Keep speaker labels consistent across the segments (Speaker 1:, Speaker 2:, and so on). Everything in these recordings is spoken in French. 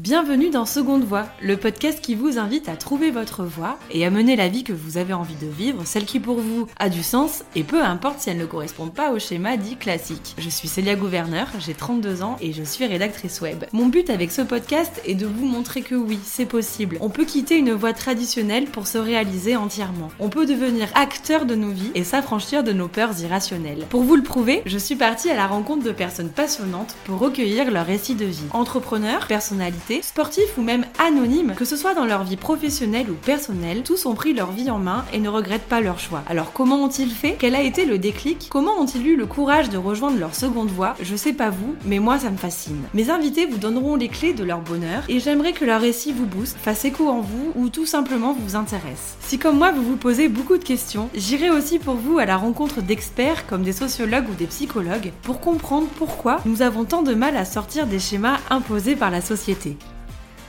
Speaker 1: Bienvenue dans Seconde Voix, le podcast qui vous invite à trouver votre voie et à mener la vie que vous avez envie de vivre, celle qui pour vous a du sens et peu importe si elle ne correspond pas au schéma dit classique. Je suis Célia Gouverneur, j'ai 32 ans et je suis rédactrice web. Mon but avec ce podcast est de vous montrer que oui, c'est possible. On peut quitter une voie traditionnelle pour se réaliser entièrement. On peut devenir acteur de nos vies et s'affranchir de nos peurs irrationnelles. Pour vous le prouver, je suis partie à la rencontre de personnes passionnantes pour recueillir leur récit de vie. Entrepreneurs, personnalités, sportifs ou même anonymes, que ce soit dans leur vie professionnelle ou personnelle, tous ont pris leur vie en main et ne regrettent pas leur choix. Alors comment ont-ils fait? Quel a été le déclic? Comment ont-ils eu le courage de rejoindre leur seconde voie? Je sais pas vous, mais moi ça me fascine. Mes invités vous donneront les clés de leur bonheur et j'aimerais que leur récit vous booste, fasse écho en vous ou tout simplement vous intéresse. Si comme moi vous vous posez beaucoup de questions, j'irai aussi pour vous à la rencontre d'experts comme des sociologues ou des psychologues pour comprendre pourquoi nous avons tant de mal à sortir des schémas imposés par la société.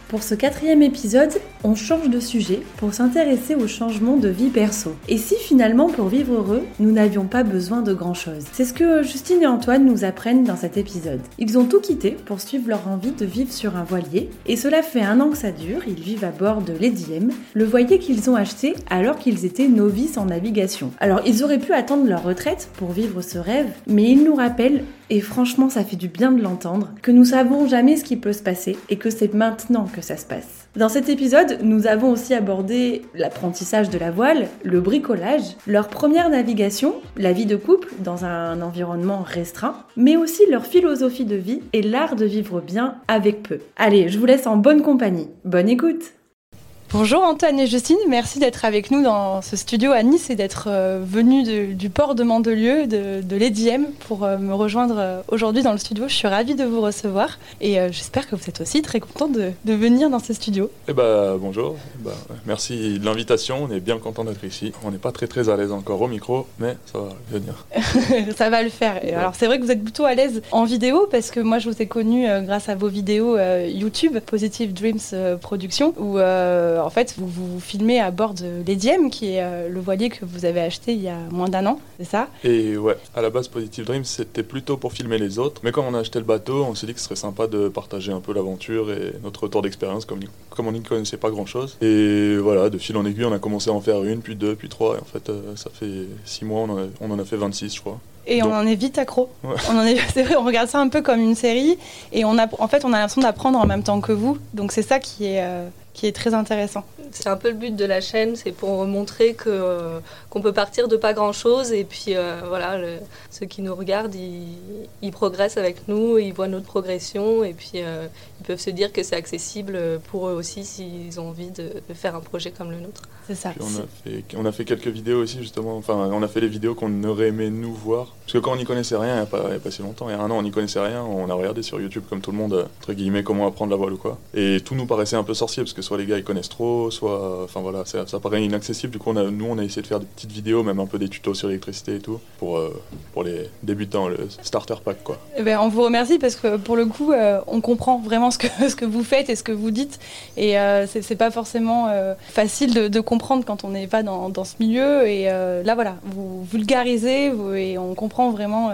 Speaker 1: Pour ce quatrième épisode, on change de sujet pour s'intéresser au changement de vie perso. Et si finalement pour vivre heureux, nous n'avions pas besoin de grand-chose? C'est ce que Justine et Antoine nous apprennent dans cet épisode. Ils ont tout quitté pour suivre leur envie de vivre sur un voilier, et cela fait un an que ça dure, ils vivent à bord de Lady M, le voilier qu'ils ont acheté alors qu'ils étaient novices en navigation. Alors ils auraient pu attendre leur retraite pour vivre ce rêve, mais ils nous rappellent et franchement, ça fait du bien de l'entendre, que nous savons jamais ce qui peut se passer et que c'est maintenant ça se passe. Dans cet épisode, nous avons aussi abordé l'apprentissage de la voile, le bricolage, leur première navigation, la vie de couple dans un environnement restreint, mais aussi leur philosophie de vie et l'art de vivre bien avec peu. Allez, je vous laisse en bonne compagnie. Bonne écoute Bonjour Antoine et Justine, merci d'être avec nous dans ce studio à Nice et d'être euh, venus du port de Mandelieu, de, de pour euh, me rejoindre euh, aujourd'hui dans le studio. Je suis ravie de vous recevoir et j'espère que vous êtes aussi très content de, venir dans ce studio.
Speaker 2: Eh ben, bonjour, bah, merci de l'invitation, on est bien content d'être ici. On n'est pas très très à l'aise encore au micro, mais ça va venir.
Speaker 1: ça va le faire. Et alors c'est vrai que vous êtes plutôt à l'aise en vidéo parce que moi je vous ai connu grâce à vos vidéos YouTube, Positive Dreams Production, où en fait, vous vous filmez à bord de l'Ediem, qui est euh, le voilier que vous avez acheté il y a moins d'un an, c'est ça?
Speaker 2: Et ouais, à la base, Positive Dreams, c'était plutôt pour filmer les autres. Mais quand on a acheté le bateau, on s'est dit que ce serait sympa de partager un peu l'aventure et notre retour d'expérience, comme, comme on n'y connaissait pas grand-chose. Et voilà, de fil en aiguille, on a commencé à en faire une, puis deux, puis trois. Et en fait, euh, ça fait six mois, on en a, fait 26, je crois.
Speaker 1: Et on en est vite accro. On en est, c'est vrai, on regarde ça un peu comme une série et on a, en fait, on a l'impression d'apprendre en même temps que vous. Donc c'est ça qui est, euh, qui est très intéressant.
Speaker 3: C'est un peu le but de la chaîne, c'est pour montrer que euh, qu'on peut partir de pas grand chose et puis euh, voilà, ceux qui nous regardent, ils, progressent avec nous, ils voient notre progression et puis euh, ils peuvent se dire que c'est accessible pour eux aussi s'ils ont envie de, faire un projet comme le nôtre.
Speaker 1: C'est ça.
Speaker 2: On a, fait, on a, fait, quelques vidéos aussi justement, enfin on a fait les vidéos qu'on aurait aimé nous voir parce que quand on n'y connaissait rien, il n'y a, pas, a pas si longtemps, il y a un an on n'y connaissait rien, on a regardé sur YouTube comme tout le monde entre guillemets comment apprendre la voile ou quoi et tout nous paraissait un peu sorcier parce que soit les gars ils connaissent trop, soit. Enfin voilà, ça, paraît inaccessible. Du coup, on a, nous, on a essayé de faire des petites vidéos, même un peu des tutos sur l'électricité et tout, pour, euh, pour les débutants, le starter pack quoi.
Speaker 1: Eh ben, on vous remercie parce que pour le coup, euh, on comprend vraiment ce que, ce que vous faites et ce que vous dites. Et euh, c'est pas forcément facile de, comprendre quand on n'est pas dans, dans, ce milieu. Et là, voilà, vous vulgarisez et on comprend vraiment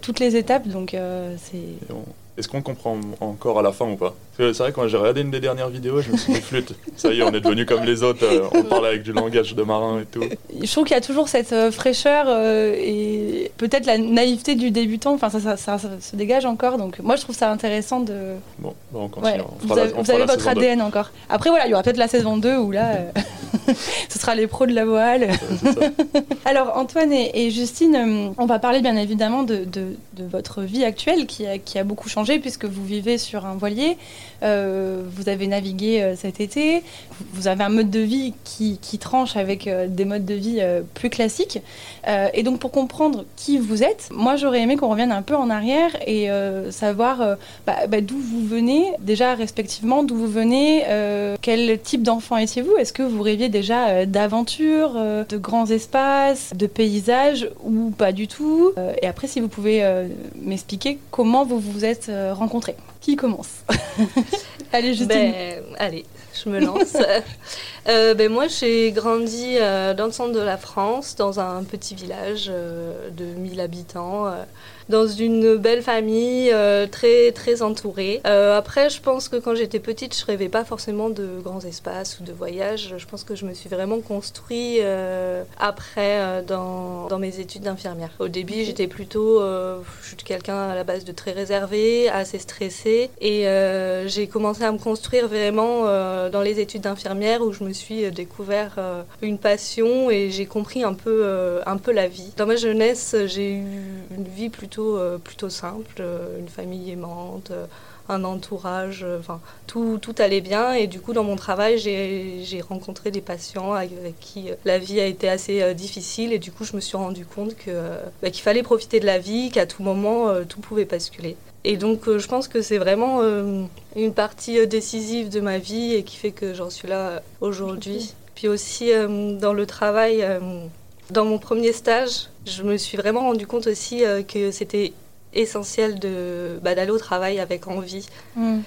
Speaker 1: toutes les étapes. Donc, c'est.
Speaker 2: Est-ce qu'on comprend encore à la fin ou pas? C'est vrai, quand j'ai regardé une des dernières vidéos, je me suis dit flûte. Ça y est, on est devenu comme les autres, euh, on parle avec du langage de marin et tout.
Speaker 1: Je trouve qu'il y a toujours cette euh, fraîcheur euh, et peut-être la naïveté du débutant, enfin ça, ça, se dégage encore. Donc moi je trouve ça intéressant de.
Speaker 2: Bon, bah, on continue.
Speaker 1: vous avez, votre ADN encore. Après voilà, il y aura peut-être la saison 2 où là, ce sera les pros de la voile. Alors Antoine et, Justine, on va parler bien évidemment de, de, votre vie actuelle qui a, qui a beaucoup changé puisque vous vivez sur un voilier, euh, vous avez navigué euh, cet été, vous avez un mode de vie qui, tranche avec euh, des modes de vie plus classiques. et donc pour comprendre qui vous êtes, moi j'aurais aimé qu'on revienne un peu en arrière et savoir bah, bah, d'où vous venez, déjà respectivement d'où vous venez, quel type d'enfant étiez-vous? Est-ce que vous rêviez déjà d'aventure, de grands espaces, de paysages ou pas du tout? Et après si vous pouvez m'expliquer comment vous vous êtes rencontrés.
Speaker 4: Qui commence Allez, Justine.
Speaker 3: Ben, allez, je me lance. Euh, ben, moi, j'ai grandi euh, dans le centre de la France, dans un petit village euh, de 1000 habitants, dans une belle famille, très, très entourée. après, je pense que quand j'étais petite, je rêvais pas forcément de grands espaces ou de voyages. Je pense que je me suis vraiment construit après dans, dans, mes études d'infirmière. Au début, j'étais plutôt, je suis quelqu'un à la base de très réservé, assez stressé, et j'ai commencé à me construire vraiment dans les études d'infirmière où je me suis euh, découvert euh, une passion et j'ai compris un peu, euh, un peu la vie. Dans ma jeunesse, j'ai eu une vie plutôt, plutôt simple, une famille aimante un entourage, enfin tout, tout, allait bien et du coup dans mon travail j'ai rencontré des patients avec qui la vie a été assez difficile et du coup je me suis rendu compte bah, qu'il fallait profiter de la vie, qu'à tout moment tout pouvait basculer. Et donc je pense que c'est vraiment une partie décisive de ma vie et qui fait que j'en suis là aujourd'hui. Puis aussi euh, dans le travail, euh, dans mon premier stage, je me suis vraiment rendu compte aussi euh, que c'était essentiel de bah, d'aller au travail avec envie. Mm.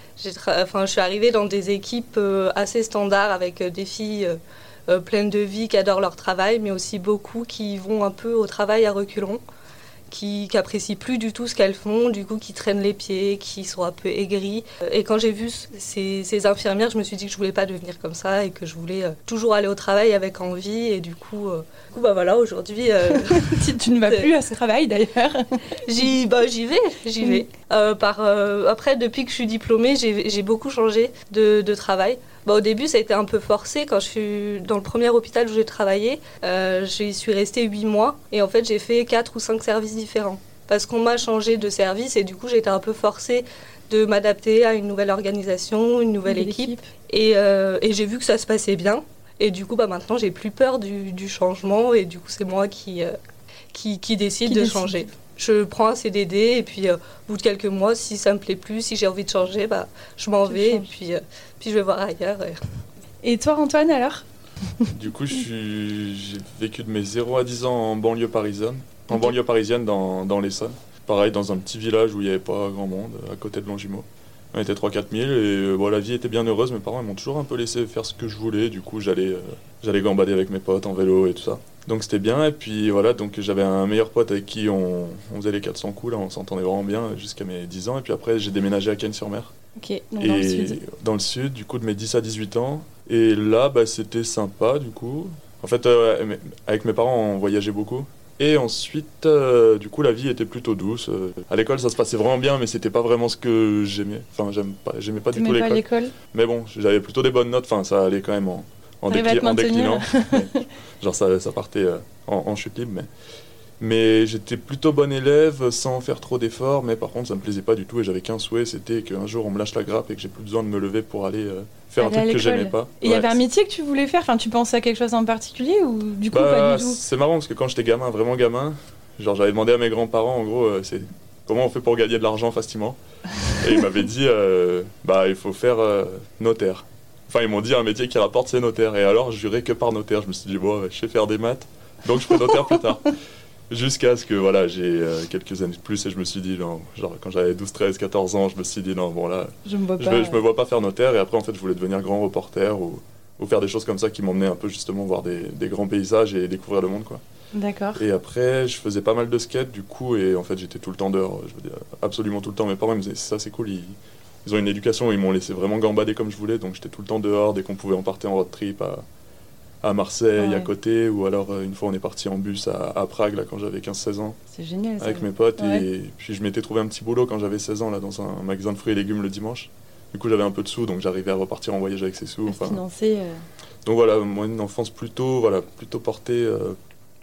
Speaker 3: Enfin, je suis arrivée dans des équipes assez standards avec des filles pleines de vie qui adorent leur travail, mais aussi beaucoup qui vont un peu au travail à reculons qui n'apprécient plus du tout ce qu'elles font, du coup qui traînent les pieds, qui sont un peu aigries. Et quand j'ai vu ces, infirmières, je me suis dit que je voulais pas devenir comme ça et que je voulais euh, toujours aller au travail avec envie. Et du coup, euh, bah voilà, aujourd'hui. Euh,
Speaker 4: tu, ne vas plus à ce travail d'ailleurs
Speaker 3: J'y bah, vais, j'y vais. par, après, depuis que je suis diplômée, j'ai beaucoup changé de, de travail. Bah, au début, ça a été un peu forcé. Quand je suis dans le premier hôpital où j'ai travaillé, euh, j'y suis restée 8 mois. Et en fait, j'ai fait 4 ou 5 services différents. Parce qu'on m'a changé de service et du coup, j'étais un peu forcée de m'adapter à une nouvelle organisation, une nouvelle, équipe. Euh, et, j'ai vu que ça se passait bien. Et du coup, bah, maintenant, j'ai plus peur du, changement. Et du coup, c'est moi qui, euh, qui, décide de changer je prends un CDD et puis au bout de quelques mois, si ça me plaît plus, si j'ai envie de changer, bah, je m'en vais et puis puis je vais voir ailleurs.
Speaker 4: Et toi, Antoine, alors?
Speaker 2: Du coup, j'ai vécu de mes 0 à 10 ans en banlieue parisienne, en banlieue parisienne dans, dans l'Essonne. Pareil, dans un petit village où il n'y avait pas grand monde, à côté de Longjumeau. On était 3-4 000 et euh, bon, la vie était bien heureuse. Mes parents m'ont toujours un peu laissé faire ce que je voulais. Du coup, j'allais euh, j'allais gambader avec mes potes en vélo et tout ça. Donc c'était bien. Et puis voilà, donc j'avais un meilleur pote avec qui on, on faisait les 400 coups. Là, on s'entendait vraiment bien jusqu'à mes 10 ans. Et puis après, j'ai déménagé à Cannes-sur-Mer.
Speaker 4: Ok, donc dans le sud.
Speaker 2: Dans le sud, du coup, de mes 10 à 18 ans. Et là, bah, c'était sympa, du coup. En fait, euh, avec mes parents, on voyageait beaucoup. Et ensuite, euh, du coup, la vie était plutôt douce. Euh, à l'école, ça se passait vraiment bien, mais c'était pas vraiment ce que j'aimais. Enfin, j'aime pas, j'aimais pas du tout l'école? Mais bon, j'avais plutôt des bonnes notes. Enfin, ça allait quand même en, en, déclinant. genre, ça, ça partait en, en, chute libre, mais. Mais j'étais plutôt bon élève sans faire trop d'efforts, mais par contre ça me plaisait pas du tout et j'avais qu'un souhait, c'était qu'un jour on me lâche la grappe et que j'ai plus besoin de me lever pour aller euh, faire un truc que j'aimais pas.
Speaker 4: Et il y avait un métier que tu voulais faire? Enfin, tu pensais à quelque chose en particulier ou du coup pas
Speaker 2: bah,
Speaker 4: du tout?
Speaker 2: C'est marrant parce que quand j'étais gamin, vraiment gamin, genre j'avais demandé à mes grands-parents en gros, euh, c'est comment on fait pour gagner de l'argent facilement? Et ils m'avaient dit, euh, bah il faut faire notaire. Enfin, ils m'ont dit un métier qui rapporte c'est notaire. Et alors, je jurais que par notaire. Je me suis dit, bon, je sais faire des maths, donc je ferai notaire plus tard. Jusqu'à ce que voilà, j'ai euh, quelques années de plus et je me suis dit, non, genre quand j'avais 12, 13, 14 ans, je me suis dit, non, bon là,
Speaker 4: je me, vois
Speaker 2: je, me vois pas faire notaire. Et après, en fait, je voulais devenir grand reporter ou, ou faire des choses comme ça qui m'emmenaient un peu justement voir des, des, grands paysages et découvrir le monde, quoi.
Speaker 4: D'accord.
Speaker 2: Et après, je faisais pas mal de skate du coup, et en fait, j'étais tout le temps dehors, je veux dire, absolument tout le temps. Mes parents me disaient, ça c'est cool, ils, ils, ont une éducation, ils m'ont laissé vraiment gambader comme je voulais, donc j'étais tout le temps dehors dès qu'on pouvait en partir en road trip à à Marseille à côté, ou alors euh, une fois on est parti en bus à, Prague là, quand j'avais 15-16 ans.
Speaker 4: C'est génial.
Speaker 2: Avec mes potes, et puis je m'étais trouvé un petit boulot quand j'avais 16 ans là, dans un magasin de fruits et légumes le dimanche. Du coup j'avais un peu de sous, donc j'arrivais à repartir en voyage avec ces sous.
Speaker 4: Enfin, financer. Euh.
Speaker 2: Donc voilà, moi une enfance plutôt, voilà, plutôt portée. Euh,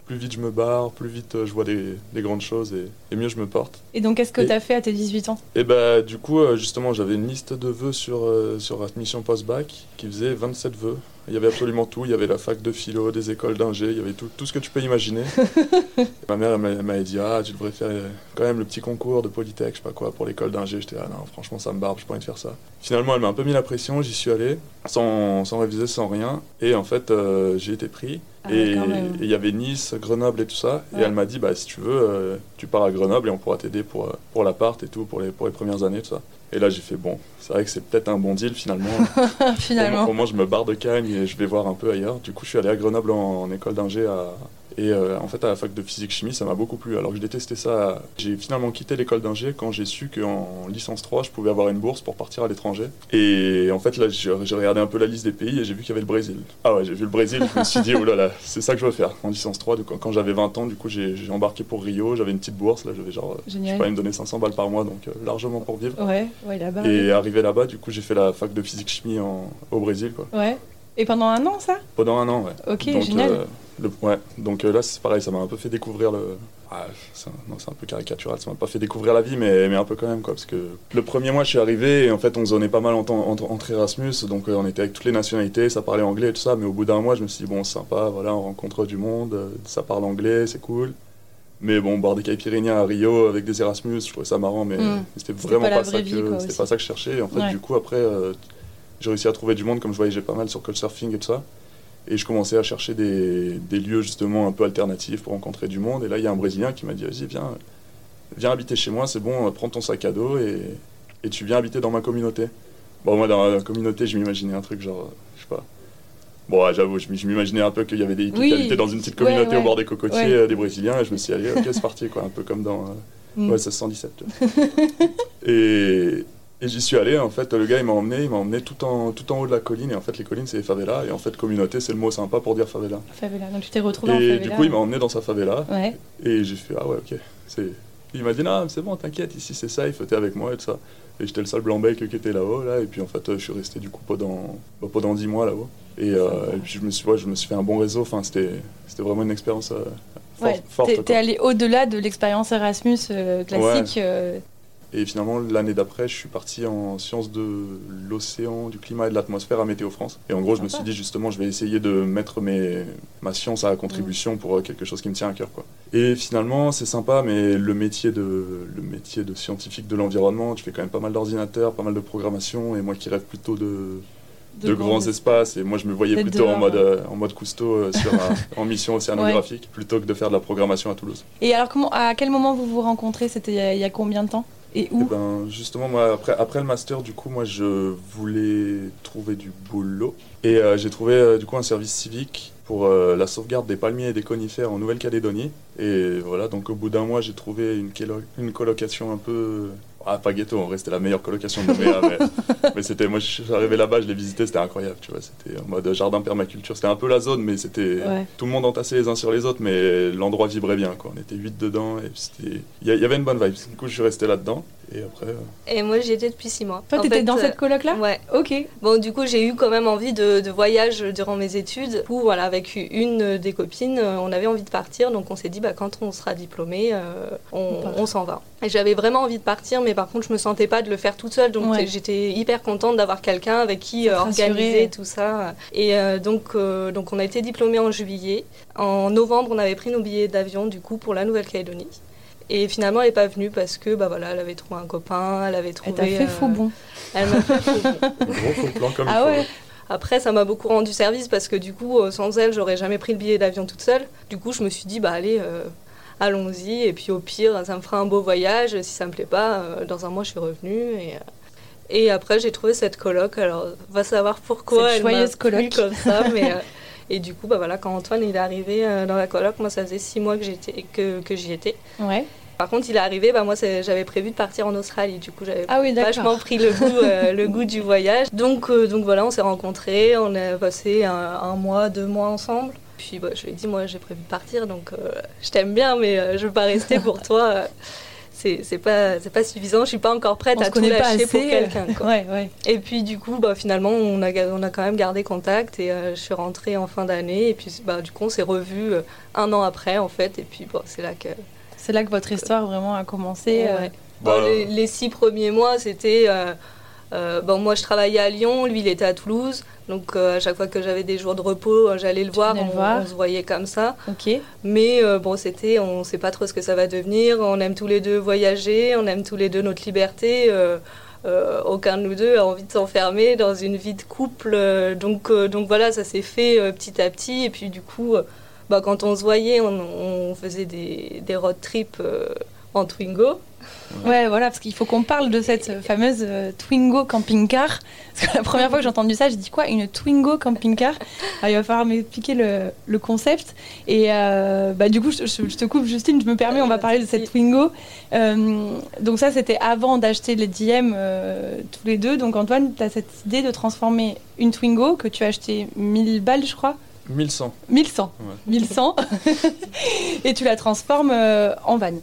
Speaker 2: plus vite je me barre, plus vite je vois des, grandes choses et, mieux je me porte.
Speaker 4: Et donc qu'est-ce que tu as fait à tes 18 ans?
Speaker 2: Et bah du coup justement j'avais une liste de vœux sur, sur admission post-bac qui faisait 27 vœux il y avait absolument tout. Il y avait la fac de philo, des écoles d'ingé, il y avait tout, tout, ce que tu peux imaginer. ma mère m'avait dit Ah, tu devrais faire quand même le petit concours de Polytech, je sais pas quoi, pour l'école d'ingé. J'étais Ah non, franchement, ça me barbe, je pas envie de faire ça. Finalement, elle m'a un peu mis la pression, j'y suis allé, sans, sans réviser, sans rien. Et en fait, euh, j'ai été pris.
Speaker 4: Ah,
Speaker 2: et il y avait Nice, Grenoble et tout ça. Et elle m'a dit, bah, si tu veux, euh, tu pars à Grenoble et on pourra t'aider pour, euh, pour l'appart et tout, pour les, pour les premières années, tout ça. Et là, j'ai fait, bon, c'est vrai que c'est peut-être un bon deal finalement.
Speaker 4: Finalement.
Speaker 2: Au moins, je me barre de Cagnes et je vais voir un peu ailleurs. Du coup, je suis allé à Grenoble en, en école d'ingé à- et euh, en fait, à la fac de physique-chimie, ça m'a beaucoup plu. Alors que je détestais ça. J'ai finalement quitté l'école d'ingé quand j'ai su qu'en licence 3, je pouvais avoir une bourse pour partir à l'étranger. Et en fait, là, j'ai regardé un peu la liste des pays et j'ai vu qu'il y avait le Brésil. Ah ouais, j'ai vu le Brésil, je me suis dit, oh là là, c'est ça que je veux faire en licence 3. Donc, quand j'avais 20 ans, du coup, j'ai embarqué pour Rio. J'avais une petite bourse, là, j'avais genre, euh, je sais
Speaker 4: Génial.
Speaker 2: pas, ils me donnaient 500 balles par mois, donc euh, largement pour vivre.
Speaker 4: Ouais, ouais, là-bas.
Speaker 2: Et arrivé là-bas, du coup, j'ai fait la fac de physique-chimie au Brésil, quoi.
Speaker 4: Ouais. Et pendant un an, ça
Speaker 2: Pendant un an, ouais.
Speaker 4: Ok,
Speaker 2: donc,
Speaker 4: génial.
Speaker 2: euh, le- ouais. Donc euh, là, c'est pareil, ça m'a un peu fait découvrir le. Ah, un, non, c'est un peu caricatural, ça m'a pas fait découvrir la vie, mais, mais un peu quand même, quoi. Parce que le premier mois, je suis arrivé et en fait, on zonait pas mal entre, entre, entre Erasmus, donc euh, on était avec toutes les nationalités, ça parlait anglais et tout ça, mais au bout d'un mois, je me suis dit, bon, c'est sympa, voilà, on rencontre du monde, ça parle anglais, c'est cool. Mais bon, boire des caipirinhas à Rio avec des Erasmus, je trouvais ça marrant, mais
Speaker 4: Mm.
Speaker 2: c'était vraiment
Speaker 4: pas
Speaker 2: ça
Speaker 4: vie,
Speaker 2: que c'était pas ça que je cherchais. Et en fait,
Speaker 4: Ouais.
Speaker 2: du coup, après, j'ai réussi à trouver du monde, comme je voyageais pas mal sur Couchsurfing et tout ça. Et je commençais à chercher des, des lieux justement un peu alternatifs pour rencontrer du monde. Et là, il y a un Brésilien qui m'a dit Vas-y, viens, viens habiter chez moi, c'est bon, prends ton sac à dos et, et tu viens habiter dans ma communauté. Bon, moi, dans la communauté, je m'imaginais un truc genre, euh, je sais pas. Bon, ouais, j'avoue, je m'imaginais un peu qu'il y avait des hippies
Speaker 4: Oui.
Speaker 2: qui habitaient dans une petite communauté
Speaker 4: ouais.
Speaker 2: au bord des cocotiers, euh, des Brésiliens, et je me suis dit, allez, ok, c'est parti, quoi, un peu comme dans. euh,
Speaker 4: Mm.
Speaker 2: Ouais, 1617. tu vois. et et j'y suis allé, en fait, le gars, il m'a emmené, il m'a emmené tout en, tout en haut de la colline, et en fait, les collines, c'est les favelas, et en fait, communauté, c'est le mot sympa pour dire favela.
Speaker 4: Favela. Donc tu t'es retrouvé en
Speaker 2: Et
Speaker 4: favela.
Speaker 2: du coup, il m'a emmené dans sa favela,
Speaker 4: Ouais.
Speaker 2: et j'ai fait, ah ouais, ok. C'est... Il m'a dit, non, mais c'est bon, t'inquiète, ici c'est safe, t'es avec moi et tout ça. Et j'étais le seul blanc-bec qui était là-haut, là, et puis en fait, je suis resté du coup pendant, bah, pendant 10 mois là-haut. Et, euh, et puis je me, suis, ouais, je me suis fait un bon réseau, enfin, c'était, c'était vraiment une expérience euh, forte.
Speaker 4: Ouais, t'es allé au-delà de l'expérience Erasmus euh, classique. euh,
Speaker 2: Et finalement, l'année d'après, je suis parti en sciences de l'océan, du climat et de l'atmosphère à Météo France. Et en gros, je me suis dit justement, je vais essayer de mettre mes, ma science à contribution pour euh, quelque chose qui me tient à cœur. Quoi. Et finalement, c'est sympa, mais le métier, de, le métier de scientifique de l'environnement, tu fais quand même pas mal d'ordinateurs, pas mal de programmation. Et moi qui rêve plutôt de, de, grands espaces, et moi je me voyais plutôt en mode,
Speaker 4: ouais.
Speaker 2: euh, en mode cousteau euh, sur un- en mission océanographique, plutôt que de faire de la programmation à Toulouse.
Speaker 4: Et alors, comment, à quel moment vous vous rencontrez? C'était il y a- il y, a combien de temps? Et
Speaker 2: Eh
Speaker 4: où
Speaker 2: ben, justement, moi, après, après le master, du coup, moi, je voulais trouver du boulot. Et euh, j'ai trouvé, euh, du coup, un service civique pour euh, la sauvegarde des palmiers et des conifères en Nouvelle-Calédonie. Et voilà, donc au bout d'un mois, j'ai trouvé une, colocation un peu... Ah, pas ghetto, en vrai, c'était la meilleure colocation de Nouméa, mais, mais c'était... Moi, je suis arrivé là-bas, je l'ai visité, c'était incroyable, tu vois. C'était en mode jardin permaculture. C'était un peu la zone, mais c'était...
Speaker 4: Ouais.
Speaker 2: Tout le monde entassé les uns sur les autres, mais l'endroit vibrait bien, quoi. On était huit dedans, et c'était... Il y, a- il y avait une bonne vibe. Du coup, je suis resté là-dedans. Et après... euh,
Speaker 3: Et moi, j'y étais depuis six mois.
Speaker 4: Toi, t'étais dans
Speaker 3: euh,
Speaker 4: cette coloc-là?
Speaker 3: Ouais.
Speaker 4: Ok.
Speaker 3: Bon, du coup, j'ai eu quand même envie de, de voyage durant mes études. Coup, voilà, avec une des copines, euh, on avait envie de partir. Donc, on s'est dit, bah, quand on sera diplômé, euh, on,
Speaker 4: On part.
Speaker 3: on s'en va. Et j'avais vraiment envie de partir, mais par contre, je me sentais pas de le faire toute seule. Donc,
Speaker 4: Ouais.
Speaker 3: j'étais hyper contente d'avoir quelqu'un avec qui euh, organiser tout ça. Et euh, donc, euh, donc, on a été diplômés en juillet. En novembre, on avait pris nos billets d'avion, du coup, pour la Nouvelle-Calédonie. Et finalement, elle n'est pas venue parce que, bah voilà, elle avait trouvé un copain, elle avait
Speaker 4: Elle
Speaker 3: trouvé.
Speaker 4: t'a fait
Speaker 3: euh,
Speaker 4: faux bon.
Speaker 3: Elle m'a fait faux bon.
Speaker 2: Gros faux plan comme
Speaker 4: Ah
Speaker 2: il faut.
Speaker 4: ouais
Speaker 3: Après, ça m'a beaucoup rendu service parce que du coup, euh, sans elle, j'aurais jamais pris le billet d'avion toute seule. Du coup, je me suis dit, bah allez, euh, allons-y. Et puis au pire, ça me fera un beau voyage. Si ça me plaît pas, euh, dans un mois, je suis revenue. Et, euh, et après, j'ai trouvé cette coloc. Alors, va savoir pourquoi
Speaker 4: Cette
Speaker 3: elle m'a comme ça. mais, euh, et du coup, bah voilà, quand Antoine il est arrivé euh, dans la coloc, moi, ça faisait six mois que j'étais que, que j'y étais.
Speaker 4: Ouais.
Speaker 3: Par contre, il est arrivé, bah moi, j'avais prévu de partir en Australie. Du coup, j'avais
Speaker 4: Ah oui,
Speaker 3: vachement pris le goût, euh, le goût du voyage. Donc, euh, donc voilà, on s'est rencontrés, on a passé un, un mois, deux mois ensemble. Puis bah, je lui ai dit, moi j'ai prévu de partir, donc euh, je t'aime bien, mais je veux pas rester pour toi. Euh, c'est c'est pas, c'est pas suffisant, je suis pas encore prête
Speaker 4: On
Speaker 3: à tout lâcher pour quelqu'un. quoi.
Speaker 4: Ouais, ouais.
Speaker 3: Et puis du coup, bah, finalement, on a, on a quand même gardé contact et euh, je suis rentrée en fin d'année. Et puis bah, du coup, on s'est revus euh, un an après, en fait. Et puis bon, c'est là que
Speaker 4: C'est là que votre histoire vraiment a commencé. euh,
Speaker 3: ouais.
Speaker 2: Bah,
Speaker 3: Bon, les, les six premiers mois, c'était euh, bon, moi, je travaillais à Lyon, lui, il était à Toulouse. Donc, euh, à chaque fois que j'avais des jours de repos, euh, j'allais le voir
Speaker 4: le
Speaker 3: on,
Speaker 4: voir.
Speaker 3: on se voyait comme ça. Mais euh, bon, c'était, on ne sait pas trop ce que ça va devenir. On aime tous les deux voyager, on aime tous les deux notre liberté. aucun de nous deux a envie de s'enfermer dans une vie de couple. donc, donc voilà, ça s'est fait petit à petit. Et puis du coup, bah, quand on se voyait, on, on faisait des, des road trips en Twingo.
Speaker 4: Ouais, voilà, parce qu'il faut qu'on parle de cette fameuse euh, Twingo camping-car. Parce que la première fois que j'ai entendu ça, j'ai dit quoi Une Twingo camping-car Alors, Il va falloir m'expliquer le, le concept. Et euh, bah, du coup, je, je- je te coupe, Justine, je me permets, on va parler de cette Twingo. Euh, donc, ça, c'était avant d'acheter les DM tous les deux. Donc, Antoine, tu as cette idée de transformer une Twingo que tu as acheté 1000 balles, je crois?
Speaker 2: 1100.
Speaker 4: 1100.
Speaker 2: Ouais.
Speaker 4: 1100. et tu la transformes en van.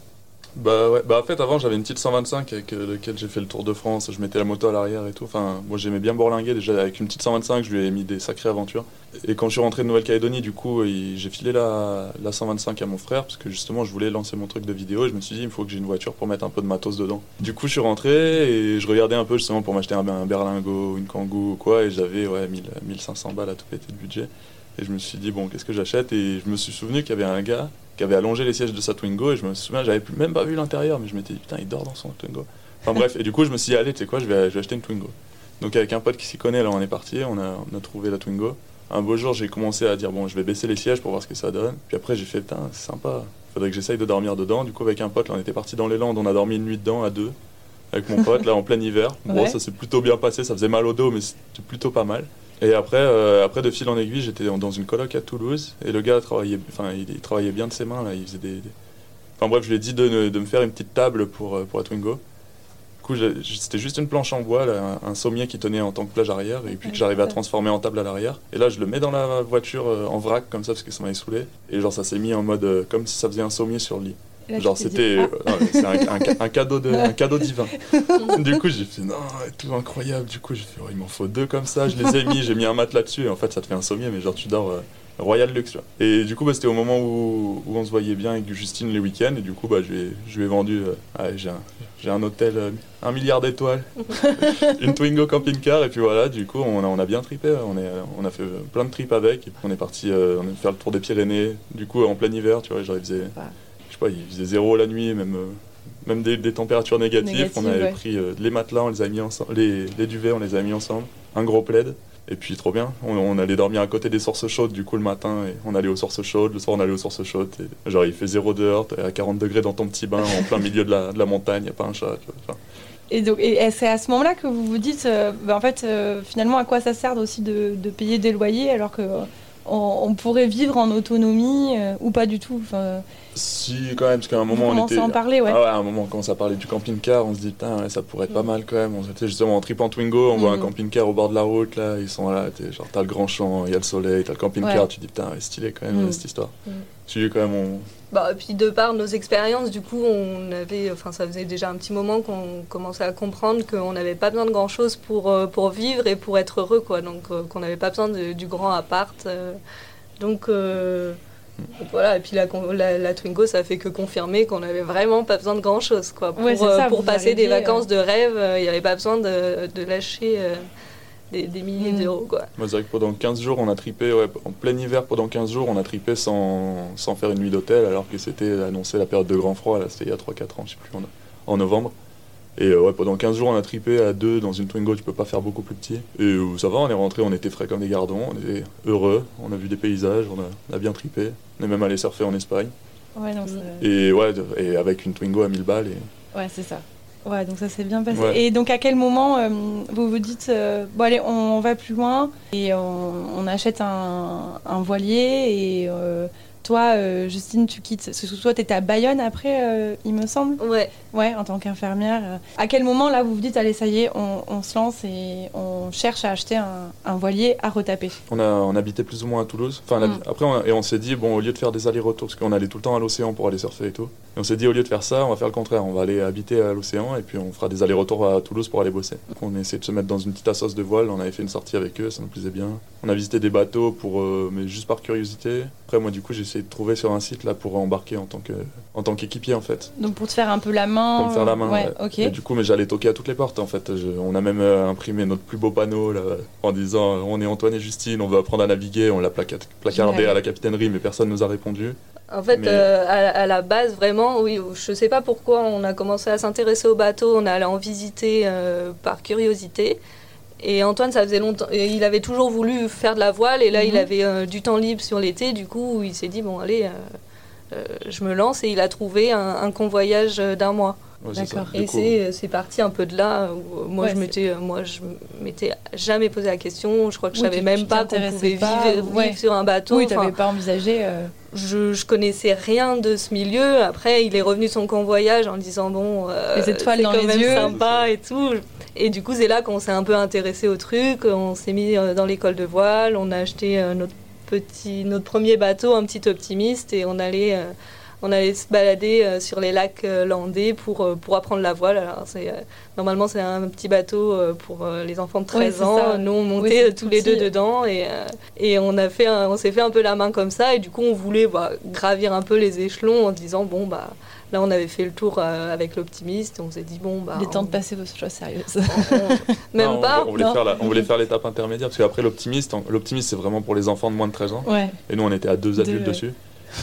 Speaker 2: Bah ouais, bah en fait avant j'avais une petite 125 avec euh, laquelle j'ai fait le Tour de France, je mettais la moto à l'arrière et tout. Enfin, moi j'aimais bien bourlinguer déjà avec une petite 125, je lui ai mis des sacrées aventures. Et quand je suis rentré de Nouvelle-Calédonie, du coup, j'ai filé la, la 125 à mon frère parce que justement je voulais lancer mon truc de vidéo et je me suis dit il faut que j'ai une voiture pour mettre un peu de matos dedans. Du coup, je suis rentré et je regardais un peu justement pour m'acheter un, un berlingot, une kangoo ou quoi et j'avais ouais 1000, 1500 balles à tout péter de budget. Et je me suis dit bon, qu'est-ce que j'achète? Et je me suis souvenu qu'il y avait un gars qui avait allongé les sièges de sa Twingo et je me souviens, j'avais même pas vu l'intérieur, mais je m'étais dit putain, il dort dans son Twingo. Enfin bref, et du coup, je me suis dit, allez, tu sais quoi, je vais, je vais acheter une Twingo. Donc avec un pote qui s'y connaît, là, on est parti, on a, on a trouvé la Twingo. Un beau jour, j'ai commencé à dire, bon, je vais baisser les sièges pour voir ce que ça donne. Puis après, j'ai fait, putain, c'est sympa, faudrait que j'essaye de dormir dedans. Du coup, avec un pote, là, on était parti dans les Landes, on a dormi une nuit dedans à deux, avec mon pote, là, en plein hiver. Bon,
Speaker 4: Ouais.
Speaker 2: ça s'est plutôt bien passé, ça faisait mal au dos, mais c'était plutôt pas mal. Et après, euh, après de fil en aiguille, j'étais dans une coloc à Toulouse et le gars travaillait, enfin, il, il travaillait bien de ses mains là. Il faisait des, des- Enfin bref, je lui ai dit de, de me faire une petite table pour, euh, pour la Twingo. Du coup, c'était juste une planche en bois, là, un, sommier qui tenait en tant que plage arrière et puis que j'arrivais à transformer en table à l'arrière. Et là, je le mets dans la voiture euh, en vrac comme ça parce que ça m'avait saoulé. Et genre, ça s'est mis en mode comme si ça faisait un sommier sur le lit.
Speaker 4: Là,
Speaker 2: Genre c'était
Speaker 4: ah,
Speaker 2: euh, un, un ca- un cadeau de un cadeau divin. du coup j'ai fait non tout incroyable. Du coup j'ai fait oh, il m'en faut deux comme ça. Je les ai mis, j'ai mis un matelas dessus et en fait ça te fait un sommier mais genre tu dors euh, royal luxe. Et du coup bah, c'était au moment où, où on se voyait bien avec Justine les week-ends et du coup bah je lui ai, je lui ai vendu euh, j'ai un j'ai un hôtel un milliard d'étoiles, une Twingo camping-car et puis voilà du coup on a, on a bien tripé. On est on a fait plein de trips avec on est parti on est faire le tour des Pyrénées. Du coup en plein hiver tu vois genre il faisait je sais pas, il faisait zéro la nuit, même, euh, même des, des températures négatives. On avait
Speaker 4: ouais.
Speaker 2: pris euh, les matelas, on les a mis ensemble, les, les duvets, on les a mis ensemble, un gros plaid. Et puis trop bien, on, on allait dormir à côté des sources chaudes du coup le matin et on allait aux sources chaudes, le soir on allait aux sources chaudes. Et, genre il fait zéro dehors, t'es à 40 degrés dans ton petit bain en plein milieu de la, de la montagne, y a pas un chat. Enfin,
Speaker 4: Et donc, et c'est à ce moment-là que vous vous dites, euh, bah, en fait, euh, finalement, à quoi ça sert aussi de, de payer des loyers alors que euh, on, on pourrait vivre en autonomie ou pas du tout.
Speaker 2: Si quand même, parce qu'à un moment on
Speaker 4: commencez
Speaker 2: était...
Speaker 4: à en parler, ouais.
Speaker 2: Ah ouais, à un moment, on commence à parler du camping-car, on se dit, putain, ouais, ça pourrait être pas mal quand même. On était justement en trip en Twingo, on voit un
Speaker 4: Mhm.
Speaker 2: camping-car au bord de la route, là, ils sont là, t'es- genre, t'as le grand champ, il y a le soleil, t'as le camping-car,
Speaker 4: Ouais.
Speaker 2: tu dis, putain, ouais, stylé quand même,
Speaker 4: Mhm.
Speaker 2: cette histoire. Tu dis quand même, on...
Speaker 3: Bah, et puis de par nos expériences, du coup, on avait, enfin, ça faisait déjà un petit moment qu'on commençait à comprendre qu'on n'avait pas besoin de grand chose pour, euh, pour vivre et pour être heureux, quoi. Donc, euh, qu'on n'avait pas besoin de- du grand appart. euh. donc, euh, donc voilà. Et puis la, la, la Twingo, ça fait que confirmer qu'on n'avait vraiment pas besoin de grand chose, quoi. Pour,
Speaker 4: Ouais,
Speaker 3: euh,
Speaker 4: ça,
Speaker 3: pour passer des
Speaker 4: arriviez,
Speaker 3: vacances de rêve, euh, il n'y avait pas besoin de, de lâcher euh, des, des milliers
Speaker 4: Mhm.
Speaker 3: d'euros, quoi.
Speaker 2: Moi, c'est vrai que pendant 15 jours, on a tripé, ouais, en plein hiver, pendant 15 jours, on a tripé sans, sans faire une nuit d'hôtel, alors que c'était annoncé la période de grand froid, là, c'était il y a 3-4 ans, je sais plus, en, en novembre. Et euh, ouais, pendant 15 jours, on a tripé à deux dans une Twingo, tu peux pas faire beaucoup plus petit. Et euh, ça va, on est rentré, on était frais comme des gardons, on était heureux, on a vu des paysages, on a, on a bien tripé. On est même allé surfer en Espagne.
Speaker 4: Ouais, non, c'est-
Speaker 2: Et ouais, et avec une Twingo à 1000 balles. Et...
Speaker 4: ouais, c'est ça. Ouais, donc ça s'est bien passé.
Speaker 2: Ouais.
Speaker 4: Et donc à quel moment euh, vous vous dites, euh, bon allez, on, va plus loin et on, on achète un, un voilier et euh, toi, euh, Justine, tu quittes. Parce que toi, t'étais à Bayonne après, euh, il me semble.
Speaker 3: Ouais.
Speaker 4: Ouais, en tant qu'infirmière. euh. À quel moment, là, vous vous dites, allez, ça y est, on, on se lance et on cherche à acheter un, un voilier à retaper?
Speaker 2: On, a, on habitait plus ou moins à Toulouse. Enfin, on a-
Speaker 4: Mm.
Speaker 2: Après, on a- et on s'est dit, bon, au lieu de faire des allers-retours, parce qu'on allait tout le temps à l'océan pour aller surfer et tout, et on s'est dit, au lieu de faire ça, on va faire le contraire. On va aller habiter à l'océan et puis on fera des allers-retours à Toulouse pour aller bosser. Donc, on a essayé de se mettre dans une petite assoce de voile. On avait fait une sortie avec eux, ça nous plaisait bien. On a visité des bateaux, pour, euh, mais juste par curiosité. Après, moi, du coup, j'ai essayé de trouver sur un site là pour embarquer en tant que en tant qu'équipier en fait.
Speaker 4: Donc pour te faire un peu la main.
Speaker 2: Pour me faire la main.
Speaker 4: Ouais,
Speaker 2: ouais.
Speaker 4: ok.
Speaker 2: Et du coup, mais j'allais toquer à toutes les portes en fait. Je- on a même euh, imprimé notre plus beau panneau là, en disant euh, on est Antoine et Justine, on veut apprendre à naviguer. On l'a placa- placardé à la capitainerie, mais personne nous a répondu.
Speaker 3: En fait,
Speaker 2: Mais-
Speaker 3: euh, à, à la base, vraiment, oui, je sais pas pourquoi on a commencé à s'intéresser au bateau, on allait en visiter euh, par curiosité. Et Antoine, ça faisait longtemps, et il avait toujours voulu faire de la voile, et là,
Speaker 4: Mhm.
Speaker 3: il avait euh, du temps libre sur l'été, du coup, il s'est dit, bon, allez, euh, euh, je me lance, et il a trouvé un, un convoyage d'un mois.
Speaker 2: Ouais, c'est ça.
Speaker 4: D'accord.
Speaker 3: Et c'est parti un peu de là. Où, moi,
Speaker 4: Ouais,
Speaker 3: je m'étais, euh, moi, je m'étais jamais posé la question. Je crois que je
Speaker 4: Oui,
Speaker 3: savais
Speaker 4: tu-
Speaker 3: même
Speaker 4: tu
Speaker 3: pas qu'on pouvait
Speaker 4: pas,
Speaker 3: vivre,
Speaker 4: ouais.
Speaker 3: vivre sur un bateau.
Speaker 4: Oui,
Speaker 3: Enfin,
Speaker 4: t'avais pas envisagé. euh,
Speaker 3: je, je connaissais rien de ce milieu. Après, il est revenu son convoyage en disant bon, euh,
Speaker 4: Les étoiles
Speaker 3: c'est
Speaker 4: dans
Speaker 3: quand
Speaker 4: les
Speaker 3: même
Speaker 4: yeux.
Speaker 3: sympa et tout. Et du coup, c'est là qu'on s'est un peu intéressé au truc. On s'est mis euh, dans l'école de voile. On a acheté notre petit, notre premier bateau, un petit optimiste, et on allait. euh, on allait se balader euh, sur les lacs euh, landais pour, euh, pour apprendre la voile. Alors, c'est, euh, normalement, c'est un petit bateau euh, pour euh, les enfants de
Speaker 4: Ouais,
Speaker 3: 13
Speaker 4: c'est
Speaker 3: ans.
Speaker 4: ça.
Speaker 3: Nous, on montait tous les deux dedans et, euh, et on, a fait un- on s'est fait un peu la main comme ça. Et du coup, on voulait bah, gravir un peu les échelons en se disant bon, bah, là, on avait fait le tour euh, avec l'optimiste. On s'est dit bon, bah.
Speaker 4: Il est temps
Speaker 3: on-
Speaker 4: de passer aux choses sérieuses.
Speaker 3: on- même
Speaker 2: non,
Speaker 3: pas.
Speaker 2: On, voulait faire la- on voulait faire l'étape intermédiaire parce qu'après l'optimiste, l'optimiste c'est vraiment pour les enfants de moins de 13 ans.
Speaker 4: ouais.
Speaker 2: Et nous, on était à deux
Speaker 4: Deux,
Speaker 2: adultes
Speaker 4: ouais.
Speaker 2: dessus.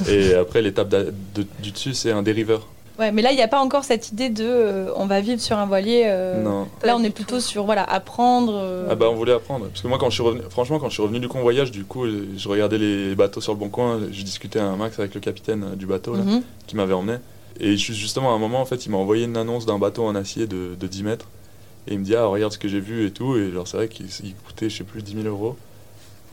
Speaker 2: Et après, l'étape de- du dessus, c'est un dériveur.
Speaker 4: Ouais, mais là, il n'y a pas encore cette idée de euh, on va vivre sur un voilier. euh,
Speaker 2: Non.
Speaker 4: Là, on est plutôt sur voilà apprendre. euh,
Speaker 2: Ah bah on voulait apprendre. Parce que moi quand je suis revenu, franchement quand je suis revenu du convoyage, du coup je regardais les bateaux sur le bon coin, je discutais un max avec le capitaine du bateau là,
Speaker 4: mhm.
Speaker 2: qui m'avait emmené. Et ju- justement à un moment en fait il m'a envoyé une annonce d'un bateau en acier de, de 10 mètres. Et il me dit ah regarde ce que j'ai vu et tout. Et genre c'est vrai qu'il il coûtait je sais plus 10 000 euros.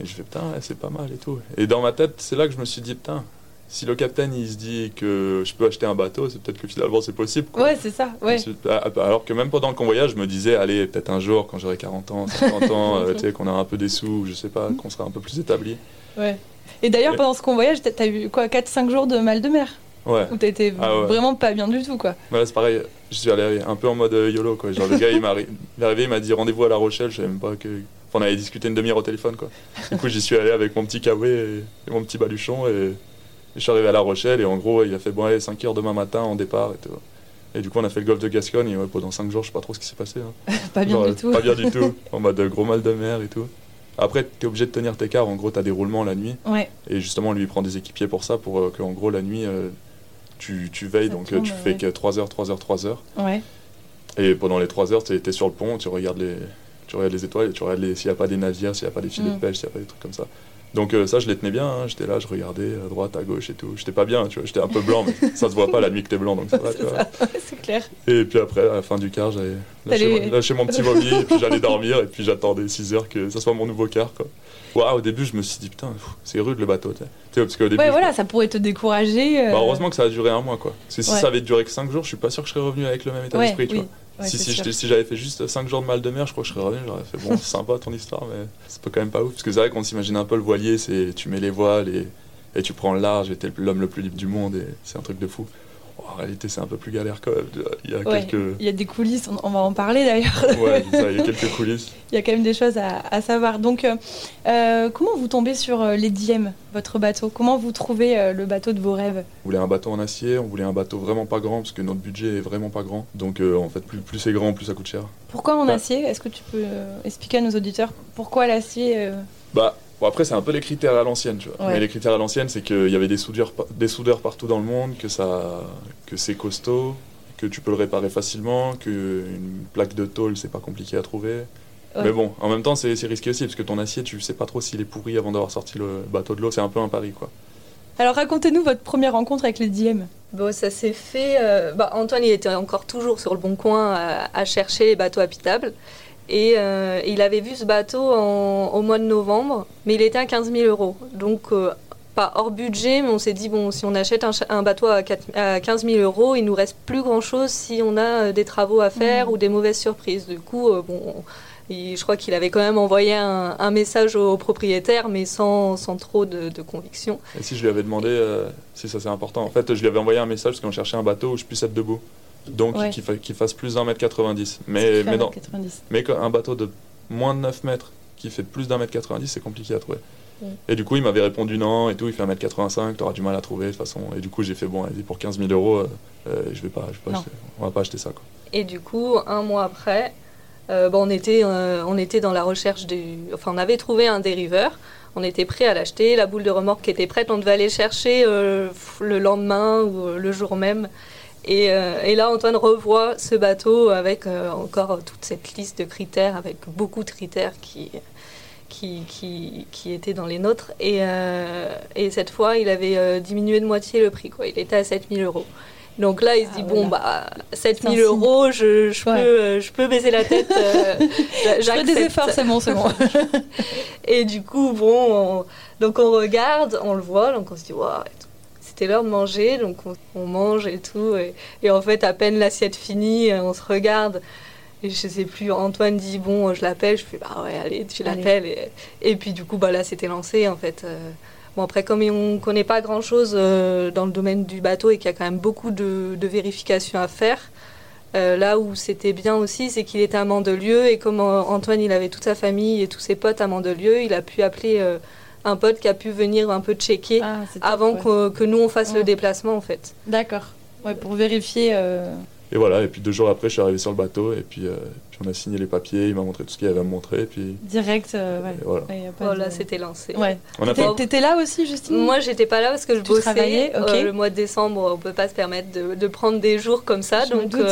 Speaker 2: Et je fais putain ouais, c'est pas mal et tout. Et dans ma tête c'est là que je me suis dit putain si le capitaine il se dit que je peux acheter un bateau c'est peut-être que finalement c'est possible. quoi.
Speaker 4: Ouais, c'est ça. Ouais.
Speaker 2: Ah, ah, Alors que même pendant le convoyage, je me disais, allez, peut-être un jour, quand j'aurai 40 ans, 50 ans, euh, tu sais, qu'on aura un peu des sous, je sais pas, qu'on sera un peu plus établi.
Speaker 4: ouais. Et d'ailleurs, pendant ce convoyage, t'as- eu quoi 4-5 jours de mal de mer?
Speaker 2: Ouais,
Speaker 4: Où t'as été
Speaker 2: Ah ouais.
Speaker 4: vraiment pas bien du tout, quoi.
Speaker 2: voilà, c'est pareil, je suis allé un peu en mode euh, YOLO, quoi. Genre, le gars, il, m'a arrivé, il m'a dit rendez-vous à La Rochelle, je savais même pas que. Enfin, on avait discuté une demi-heure au téléphone, quoi. Du coup, j'y suis allé avec mon petit kawé et, et mon petit baluchon, et, et je suis arrivé à La Rochelle, et en gros, il a fait, bon, allez, 5 heures demain matin, en départ, et tout. Et du coup, on a fait le golfe de Gascogne, et ouais, pendant 5 jours, je sais pas trop ce qui s'est passé. hein.
Speaker 4: Pas bien
Speaker 2: Genre,
Speaker 4: du tout.
Speaker 2: Pas bien du tout. En mode gros mal de mer et tout. Après, t'es obligé de tenir tes quarts. En gros, t'as des roulements la nuit.
Speaker 4: Ouais.
Speaker 2: Et justement, lui, il prend des équipiers pour ça, pour euh, que, en gros, la nuit, euh, tu, tu veilles.
Speaker 4: Ça
Speaker 2: donc, euh, tu
Speaker 4: ouais.
Speaker 2: fais que 3 heures, 3 heures, 3 heures.
Speaker 4: Ouais.
Speaker 2: Et pendant les 3 heures, t'es es sur le pont, tu regardes les, tu regardes les étoiles et tu regardes s'il n'y a pas des navires, s'il n'y a pas des filets
Speaker 4: Mm.
Speaker 2: de pêche, s'il n'y a pas des trucs comme ça. Donc, euh, ça, je les tenais bien. hein. J'étais là, je regardais à droite, à gauche et tout. J'étais pas bien, tu vois. J'étais un peu blanc, mais ça se voit pas la nuit que t'es blanc, donc ça va, tu
Speaker 4: C'est
Speaker 2: vois.
Speaker 4: c'est clair.
Speaker 2: Et puis après, à la fin du quart, j'allais lâcher,
Speaker 4: T'allais-
Speaker 2: lâcher mon petit vomi, et puis j'allais dormir, et puis j'attendais 6 heures que ça soit mon nouveau quart. Quoi. Au début, je me suis dit, putain, c'est rude le bateau. tu sais. Parce qu'au début,
Speaker 4: Ouais, voilà, ça pourrait te décourager. euh,
Speaker 2: bah, heureusement que ça a duré un mois. Quoi. Parce que si
Speaker 4: Ouais.
Speaker 2: ça avait duré que 5 jours, je suis pas sûr que je serais revenu avec le même état
Speaker 4: Ouais,
Speaker 2: d'esprit. tu
Speaker 4: oui. Ouais,
Speaker 2: si j'avais fait juste 5 jours de mal de mer, je crois que je serais revenu. J'aurais fait, bon, c'est sympa ton histoire, mais c'est pas quand même pas ouf. Parce que c'est vrai qu'on s'imagine un peu le voilier, c'est tu mets les voiles et, et tu prends le large, et t'es l'homme le plus libre du monde, et c'est un truc de fou. En réalité, c'est un peu plus galère quand même. Il y a
Speaker 4: Ouais.
Speaker 2: quelques.
Speaker 4: Il y a des coulisses, on, on va en parler d'ailleurs.
Speaker 2: Ouais, ça, il y a quelques coulisses.
Speaker 4: Il y a quand même des choses à, à savoir. Donc, euh, euh, comment vous tombez sur euh, les votre bateau? Comment vous trouvez euh, le bateau de vos rêves?
Speaker 2: On voulait un bateau en acier, on voulait un bateau vraiment pas grand parce que notre budget est vraiment pas grand. Donc euh, en fait, plus, plus c'est grand, plus ça coûte cher.
Speaker 4: Pourquoi en
Speaker 2: Bah.
Speaker 4: acier? Est-ce que tu peux expliquer à nos auditeurs pourquoi l'acier
Speaker 2: Bah, bon, après, c'est un peu les critères à l'ancienne, tu vois.
Speaker 4: Ouais.
Speaker 2: Mais les critères à l'ancienne, c'est qu'il y avait des soudeurs, des soudeurs partout dans le monde, que, ça, que c'est costaud, que tu peux le réparer facilement, qu'une plaque de tôle, c'est pas compliqué à trouver.
Speaker 4: Ouais.
Speaker 2: Mais bon, en même temps, c'est c'est risqué aussi, parce que ton acier, tu sais pas trop s'il est pourri avant d'avoir sorti le bateau de l'eau. C'est un peu un pari, quoi.
Speaker 4: Alors, racontez-nous votre première rencontre avec les DM.
Speaker 3: Bon, ça s'est fait. euh, bah, Antoine, il était encore toujours sur le bon coin à, à chercher les bateaux habitables. Et euh, il avait vu ce bateau en- au mois de novembre, mais il était à 15 000 euros. Donc, euh, pas hors budget, mais on s'est dit, bon, si on achète un, bateau à, 4 à 15 000 euros, il nous reste plus grand-chose si on a euh, des travaux à faire
Speaker 4: Mhm.
Speaker 3: ou des mauvaises surprises. Du coup, euh, bon, il- je crois qu'il avait quand même envoyé un, un message au propriétaire, mais sans, sans trop de, de conviction.
Speaker 2: Et si je lui avais demandé, euh, si ça c'est important, en fait, je lui avais envoyé un message parce qu'on cherchait un bateau où je puisse être debout. Donc,
Speaker 4: Ouais.
Speaker 2: qu'il fa- qu'il fasse plus d'un mètre 90. Mais, mais, dans,
Speaker 4: 90.
Speaker 2: mais un bateau de moins de 9 mètres qui fait plus d'un mètre 90, c'est compliqué à trouver. Et du coup, il m'avait répondu non et tout. Il fait 1m85, t'auras du mal à trouver de toute façon. Et du coup, j'ai fait bon, vas-y, pour 15 000 euros, euh, euh, je vais pas, je vais pas acheter- on va pas acheter ça quoi.
Speaker 3: Et du coup, un mois après, euh, bon, on, était, euh, on était dans la recherche du. Enfin, on avait trouvé un dériveur. On était prêt à l'acheter. La boule de remorque était prête. On devait aller chercher euh, le lendemain ou le jour même. Et, euh, et là, Antoine revoit ce bateau avec euh, encore toute cette liste de critères, avec beaucoup de critères qui, qui, qui, qui étaient dans les nôtres. Et, euh, et cette fois, il avait diminué de moitié le prix. Quoi. Il était à 7000 euros. Donc là, il se
Speaker 4: Ah,
Speaker 3: dit,
Speaker 4: voilà.
Speaker 3: bon, bah,
Speaker 4: C'est
Speaker 3: 7000
Speaker 4: un signe.
Speaker 3: euros, je, je
Speaker 4: Ouais.
Speaker 3: peux, je peux baisser la tête.
Speaker 4: Je fais des efforts, c'est bon, c'est bon.
Speaker 3: Et du coup, bon, on- donc on regarde, on le voit, donc on se dit, waouh. C'était l'heure de manger, donc on, on mange et tout. Et, et en fait, à peine l'assiette finie, euh, on se regarde. Et je sais plus, Antoine dit, bon, je l'appelle, je fais, bah ouais, allez, tu l'appelles. Et, et puis du coup, bah là, c'était lancé, en fait. euh. Bon, après, comme on ne connaît pas grand-chose euh, dans le domaine du bateau et qu'il y a quand même beaucoup de, de vérifications à faire, euh, là où c'était bien aussi, c'est qu'il était à Mandelieu et comme euh, Antoine, il avait toute sa famille et tous ses potes à Mandelieu, il a pu appeler euh, un pote qui a pu venir un peu checker
Speaker 4: Ah, top,
Speaker 3: avant
Speaker 4: ouais.
Speaker 3: que, que nous on fasse
Speaker 4: Ouais.
Speaker 3: le déplacement en fait.
Speaker 4: D'accord. Ouais, pour vérifier. euh,
Speaker 2: Et voilà, et puis deux jours après, je suis arrivé sur le bateau et puis, euh, puis on a signé les papiers, il m'a montré tout ce qu'il avait à me montrer. Et puis
Speaker 4: direct. euh, ouais.
Speaker 2: et voilà.
Speaker 3: Voilà,
Speaker 4: de-
Speaker 3: c'était lancé.
Speaker 4: Ouais. T'étais- là aussi, Justine?
Speaker 3: Moi, j'étais pas là parce que je
Speaker 4: Tu
Speaker 3: bossais.
Speaker 4: travaillais, ok.
Speaker 3: Euh, le mois de décembre, on peut pas se permettre de, de prendre des jours comme ça.
Speaker 4: Je
Speaker 3: donc,
Speaker 4: doute,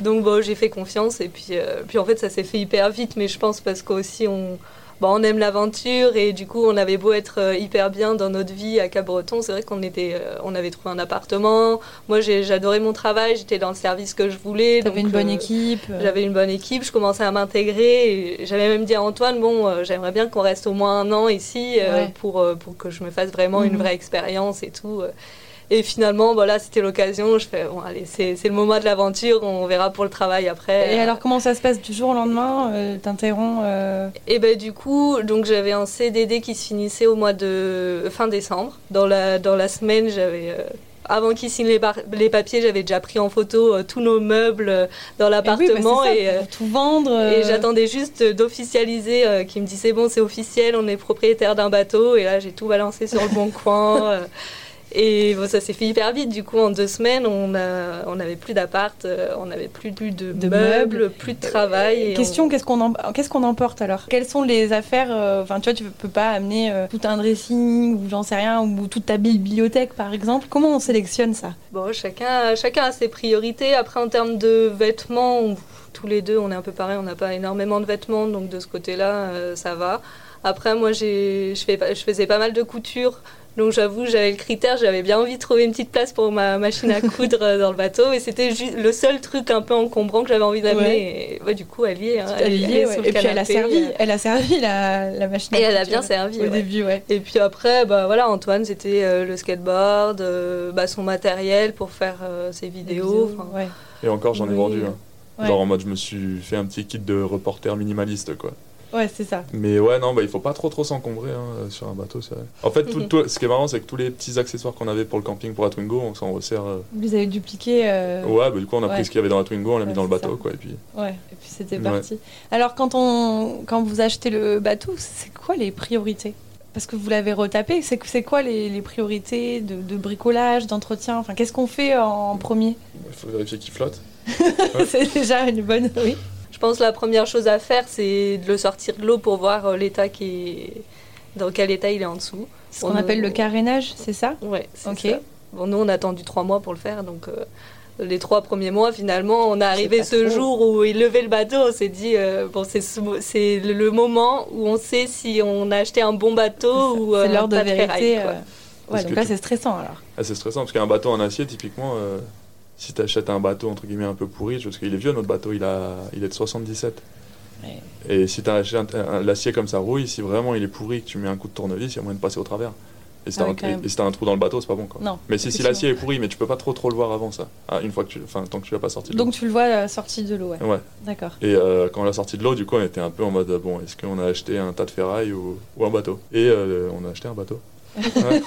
Speaker 3: donc bon, j'ai fait confiance. Et puis, euh, puis en fait, ça s'est fait hyper vite. Mais je pense parce qu'aussi, on, bon, on aime l'aventure. Et du coup, on avait beau être euh, hyper bien dans notre vie à Cap-Breton. C'est vrai qu'on était, euh, on avait trouvé un appartement. Moi, j'adorais mon travail. J'étais dans le service que je voulais.
Speaker 4: T'avais
Speaker 3: donc,
Speaker 4: une bonne
Speaker 3: euh,
Speaker 4: équipe.
Speaker 3: J'avais une bonne équipe, je commençais à m'intégrer. J'avais même dit à Antoine, bon, euh, j'aimerais bien qu'on reste au moins un an ici euh,
Speaker 4: Ouais.
Speaker 3: pour, pour que je me fasse vraiment une
Speaker 4: Mhm.
Speaker 3: vraie expérience et tout. Euh. Et finalement, voilà, c'était l'occasion. Je fais, bon, allez, c'est le moment de l'aventure, on verra pour le travail après.
Speaker 4: Et alors, comment ça se passe du jour au lendemain euh, T'interromps euh,
Speaker 3: Et ben du coup, donc j'avais un CDD qui se finissait au mois de fin décembre. Dans la, dans la semaine, j'avais. euh, avant qu'ils signent les, les papiers, j'avais déjà pris en photo euh, tous nos meubles euh, dans
Speaker 4: eh oui, bah,
Speaker 3: l'appartement
Speaker 4: ça,
Speaker 3: et, euh,
Speaker 4: pour tout vendre.
Speaker 3: Et
Speaker 4: euh,
Speaker 3: j'attendais juste d'officialiser, euh, qui me dit c'est bon, c'est officiel, on est propriétaire d'un bateau. Et là, j'ai tout balancé sur le bon coin. Euh, et bon, ça s'est fait hyper vite. Du coup, en deux semaines, on n'avait plus d'appart, euh, on n'avait plus, plus de,
Speaker 4: De
Speaker 3: meubles,
Speaker 4: meubles.
Speaker 3: plus de travail. et
Speaker 4: Question,
Speaker 3: on-
Speaker 4: qu'est-ce qu'on em- qu'est-ce qu'on emporte alors? Quelles sont les affaires euh, Enfin, tu vois, tu peux pas amener euh, tout un dressing ou j'en sais rien ou toute ta bibliothèque par exemple? Comment on sélectionne ça?
Speaker 3: Bon, chacun, chacun a ses priorités. Après, en termes de vêtements, on- tous les deux, on est un peu pareil, on n'a pas énormément de vêtements, donc de ce côté-là, euh, ça va. Après, moi, je, fais, je faisais pas mal de couture, donc j'avoue, j'avais le critère, j'avais bien envie de trouver une petite place pour ma machine à coudre euh, dans le bateau, et c'était le seul truc un peu encombrant que j'avais envie d'amener. Et ouais, du coup, elle y est. hein,
Speaker 4: Elle
Speaker 3: elle,
Speaker 4: y est, ouais. Et puis elle a servi,
Speaker 3: euh,
Speaker 4: elle a servi la, la machine. à
Speaker 3: Et elle a bien servi.
Speaker 4: au
Speaker 3: ouais.
Speaker 4: début, ouais.
Speaker 3: Et puis après, bah voilà, Antoine, c'était euh, le skateboard, euh, bah, son matériel pour faire euh, ses vidéos.
Speaker 4: vidéos,
Speaker 3: enfin,
Speaker 4: ouais.
Speaker 2: Et encore, j'en ai
Speaker 3: Oui.
Speaker 2: vendu. hein.
Speaker 4: Ouais.
Speaker 2: Genre en mode, je me suis fait un petit kit de reporter minimaliste, quoi.
Speaker 4: Ouais, c'est ça.
Speaker 2: Mais ouais, non, bah, il faut pas trop trop s'encombrer hein, sur un bateau, c'est vrai. En fait, tout, tout- ce qui est marrant, c'est que tous les petits accessoires qu'on avait pour le camping pour la Twingo, on s'en resserre. euh,
Speaker 4: Vous avez dupliqués. euh,
Speaker 2: Ouais, bah, du coup, on a
Speaker 4: ouais.
Speaker 2: pris ce qu'il y avait dans la Twingo, on l'a
Speaker 4: Ouais,
Speaker 2: mis dans le bateau,
Speaker 4: ça.
Speaker 2: quoi. Et puis,
Speaker 4: Ouais, et puis c'était parti. Alors, quand, on, quand vous achetez le bateau, c'est quoi les priorités? Parce que vous l'avez retapé, c'est quoi les, les priorités de, de bricolage, d'entretien? Enfin, qu'est-ce qu'on fait en premier?
Speaker 2: Il faut vérifier qu'il flotte.
Speaker 4: C'est déjà une bonne. Oui.
Speaker 3: Je pense que la première chose à faire, c'est de le sortir de l'eau pour voir euh, l'état qui est... dans quel état il est en dessous.
Speaker 4: Ce qu'on
Speaker 3: On-
Speaker 4: appelle le carénage, c'est ça?
Speaker 3: Ouais, c'est
Speaker 4: Ok.
Speaker 3: ça. Bon, nous, on a attendu trois mois pour le faire, donc euh, les trois premiers mois, finalement, on est arrivé ce
Speaker 4: trop.
Speaker 3: jour où il levait le bateau, on s'est dit, euh, bon, c'est ce le, moment où on sait si on a acheté un bon bateau ou euh,
Speaker 4: l'heure de
Speaker 3: pas
Speaker 4: vérité. euh. Ouais, donc là,
Speaker 2: tu-
Speaker 4: c'est stressant alors.
Speaker 2: Ah, c'est stressant parce qu'un bateau en acier, typiquement, euh, si tu achètes un bateau entre guillemets un peu pourri, parce qu'il est vieux notre bateau, il, a, il est de 77.
Speaker 4: Ouais.
Speaker 2: Et si tu achètes l'acier comme ça rouille, si vraiment il est pourri, que tu mets un coup de tournevis, il y a moyen de passer au travers. Et si
Speaker 4: Ah
Speaker 2: t'as un, si trou dans le bateau, c'est pas bon quoi.
Speaker 4: Non.
Speaker 2: Mais si, l'acier est pourri, mais tu peux pas trop trop le voir avant ça. Ah, une fois que tu, enfin tant que tu l'as pas sorti.
Speaker 4: Donc tu le vois euh, sorti de l'eau, ouais.
Speaker 2: Ouais.
Speaker 4: D'accord.
Speaker 2: Et euh, quand on l'a sorti de l'eau, du coup, on était un peu en mode bon, est-ce qu'on a acheté un tas de ferraille ou, ou un bateau? Et euh, on a acheté un bateau. Ouais.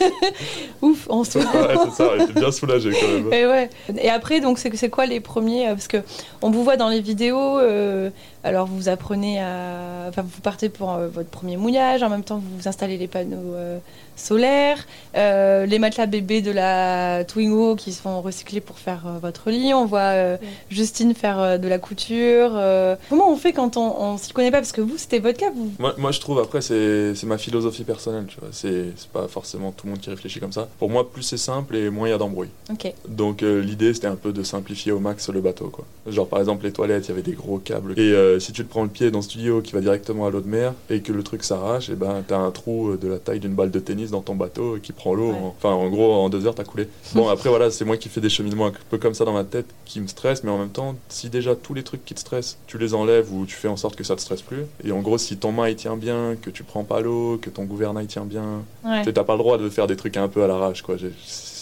Speaker 4: Ouf, on se
Speaker 2: Ouais, c'est ça, était bien soulagée quand même.
Speaker 4: Et, ouais. et après, donc, c'est c'est quoi les premiers euh, Parce que on vous voit dans les vidéos, euh, alors vous apprenez à. Enfin, vous partez pour euh, votre premier mouillage, en même temps, vous installez les panneaux euh, solaires, euh, les matelas bébés de la Twingo qui sont recyclés pour faire euh, votre lit. On voit euh,
Speaker 3: Ouais.
Speaker 4: Justine faire euh, de la couture. euh. Comment on fait quand on, on s'y connaît pas? Parce que vous, c'était votre cas, vous.
Speaker 2: Moi, moi, je trouve, après, c'est c'est ma philosophie personnelle, tu vois. C'est c'est pas forcément tout le monde qui réfléchit comme ça. Pour moi, plus c'est simple et moins il y a d'embrouille.
Speaker 4: Ok.
Speaker 2: Donc euh, l'idée, c'était un peu de simplifier au max le bateau, quoi. Genre, par exemple, les toilettes, il y avait des gros câbles. Et euh, si tu te prends le pied dans ce tuyau qui va directement à l'eau de mer et que le truc s'arrache, et ben, t'as un trou de la taille d'une balle de tennis dans ton bateau qui prend l'eau.
Speaker 4: Ouais.
Speaker 2: en- Enfin, en gros, en deux heures, t'as coulé. Bon, après, voilà, c'est moi qui fais des cheminements un peu comme ça dans ma tête qui me stressent, mais en même temps, si déjà tous les trucs qui te stressent, tu les enlèves ou tu fais en sorte que ça te stresse plus. Et en gros, si ton main il tient bien, que tu prends pas l'eau, que ton gouvernail tient bien,
Speaker 4: Ouais.
Speaker 2: t'as pas le droit de faire des trucs un peu à l'arrache, quoi.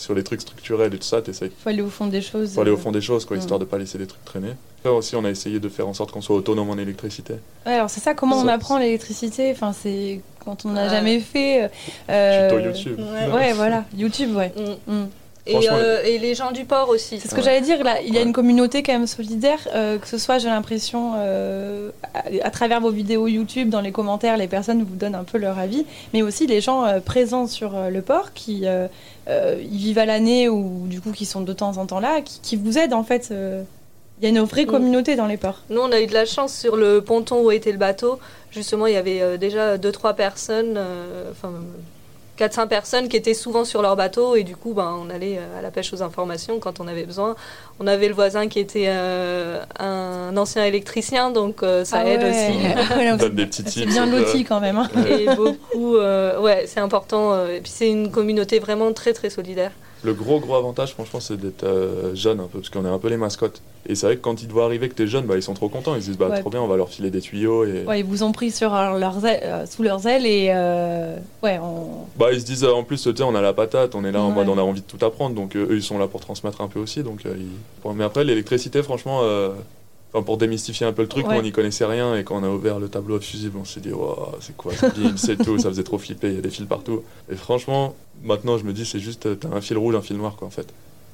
Speaker 2: Sur les trucs structurels et tout ça, t'essayes.
Speaker 4: Faut aller au fond des choses.
Speaker 2: Faut aller au
Speaker 4: euh.
Speaker 2: fond des choses, quoi, histoire de pas laisser des trucs traîner. Après aussi, on a essayé de faire en sorte qu'on soit autonome en électricité.
Speaker 4: Ouais, alors c'est ça, comment on apprend l'électricité? Enfin, c'est quand on n'a
Speaker 3: Ouais.
Speaker 4: jamais fait. euh,
Speaker 2: Tuto YouTube.
Speaker 3: ouais.
Speaker 4: Ouais, voilà, YouTube, ouais.
Speaker 3: Mm.
Speaker 4: Mm.
Speaker 3: Et, euh, et les gens du port aussi.
Speaker 4: C'est ce que
Speaker 2: Ouais.
Speaker 4: j'allais dire, là, il y a
Speaker 2: Ouais.
Speaker 4: une communauté quand même solidaire, euh, que ce soit, j'ai l'impression, euh, à, à travers vos vidéos YouTube, dans les commentaires, les personnes vous donnent un peu leur avis, mais aussi les gens euh, présents sur euh, le port qui euh, euh, y vivent à l'année ou du coup qui sont de temps en temps là, qui, qui vous aident en fait. euh. Il y a une vraie
Speaker 3: Mm.
Speaker 4: communauté dans les ports.
Speaker 3: Nous, on a eu de la chance sur le ponton où était le bateau. Justement, il y avait euh, déjà deux, trois personnes, euh, enfin, 4-5 personnes qui étaient souvent sur leur bateau. Et du coup, ben, on allait euh, à la pêche aux informations quand on avait besoin. On avait le voisin qui était euh, un ancien électricien, donc euh, ça
Speaker 4: Ah
Speaker 3: aide
Speaker 4: ouais.
Speaker 3: aussi.
Speaker 4: Ouais,
Speaker 2: On donne des petits
Speaker 4: c'est
Speaker 2: tips.
Speaker 4: bien loti quand même. hein.
Speaker 3: Et beaucoup, euh, ouais, c'est important. Et puis, c'est une communauté vraiment très, très solidaire.
Speaker 2: Le gros gros avantage, franchement, c'est d'être euh, jeune un peu, parce qu'on est un peu les mascottes. Et c'est vrai que quand ils te voient arriver que t'es jeune, bah, ils sont trop contents. Ils se disent, bah
Speaker 4: Ouais.
Speaker 2: trop bien, on va leur filer des tuyaux. Et...
Speaker 4: Ouais, ils vous ont pris sur leurs ailes- euh, sous leurs ailes et euh, ouais, on...
Speaker 2: Bah, ils se disent, en plus, tu sais, on a la patate, on est là en mode, on a envie de tout apprendre. Donc eux, ils sont là pour transmettre un peu aussi. Donc, ils- Mais après, l'électricité, franchement, euh, enfin, pour démystifier un peu le truc,
Speaker 4: Ouais.
Speaker 2: on n'y connaissait rien. Et quand on a ouvert le tableau fusible, on s'est dit, c'est quoi ce beam, c'est tout. Ça faisait trop flipper, il y a des fils partout. Et franchement, maintenant, je me dis, c'est juste, t'as un fil rouge, un fil noir, quoi, en fait.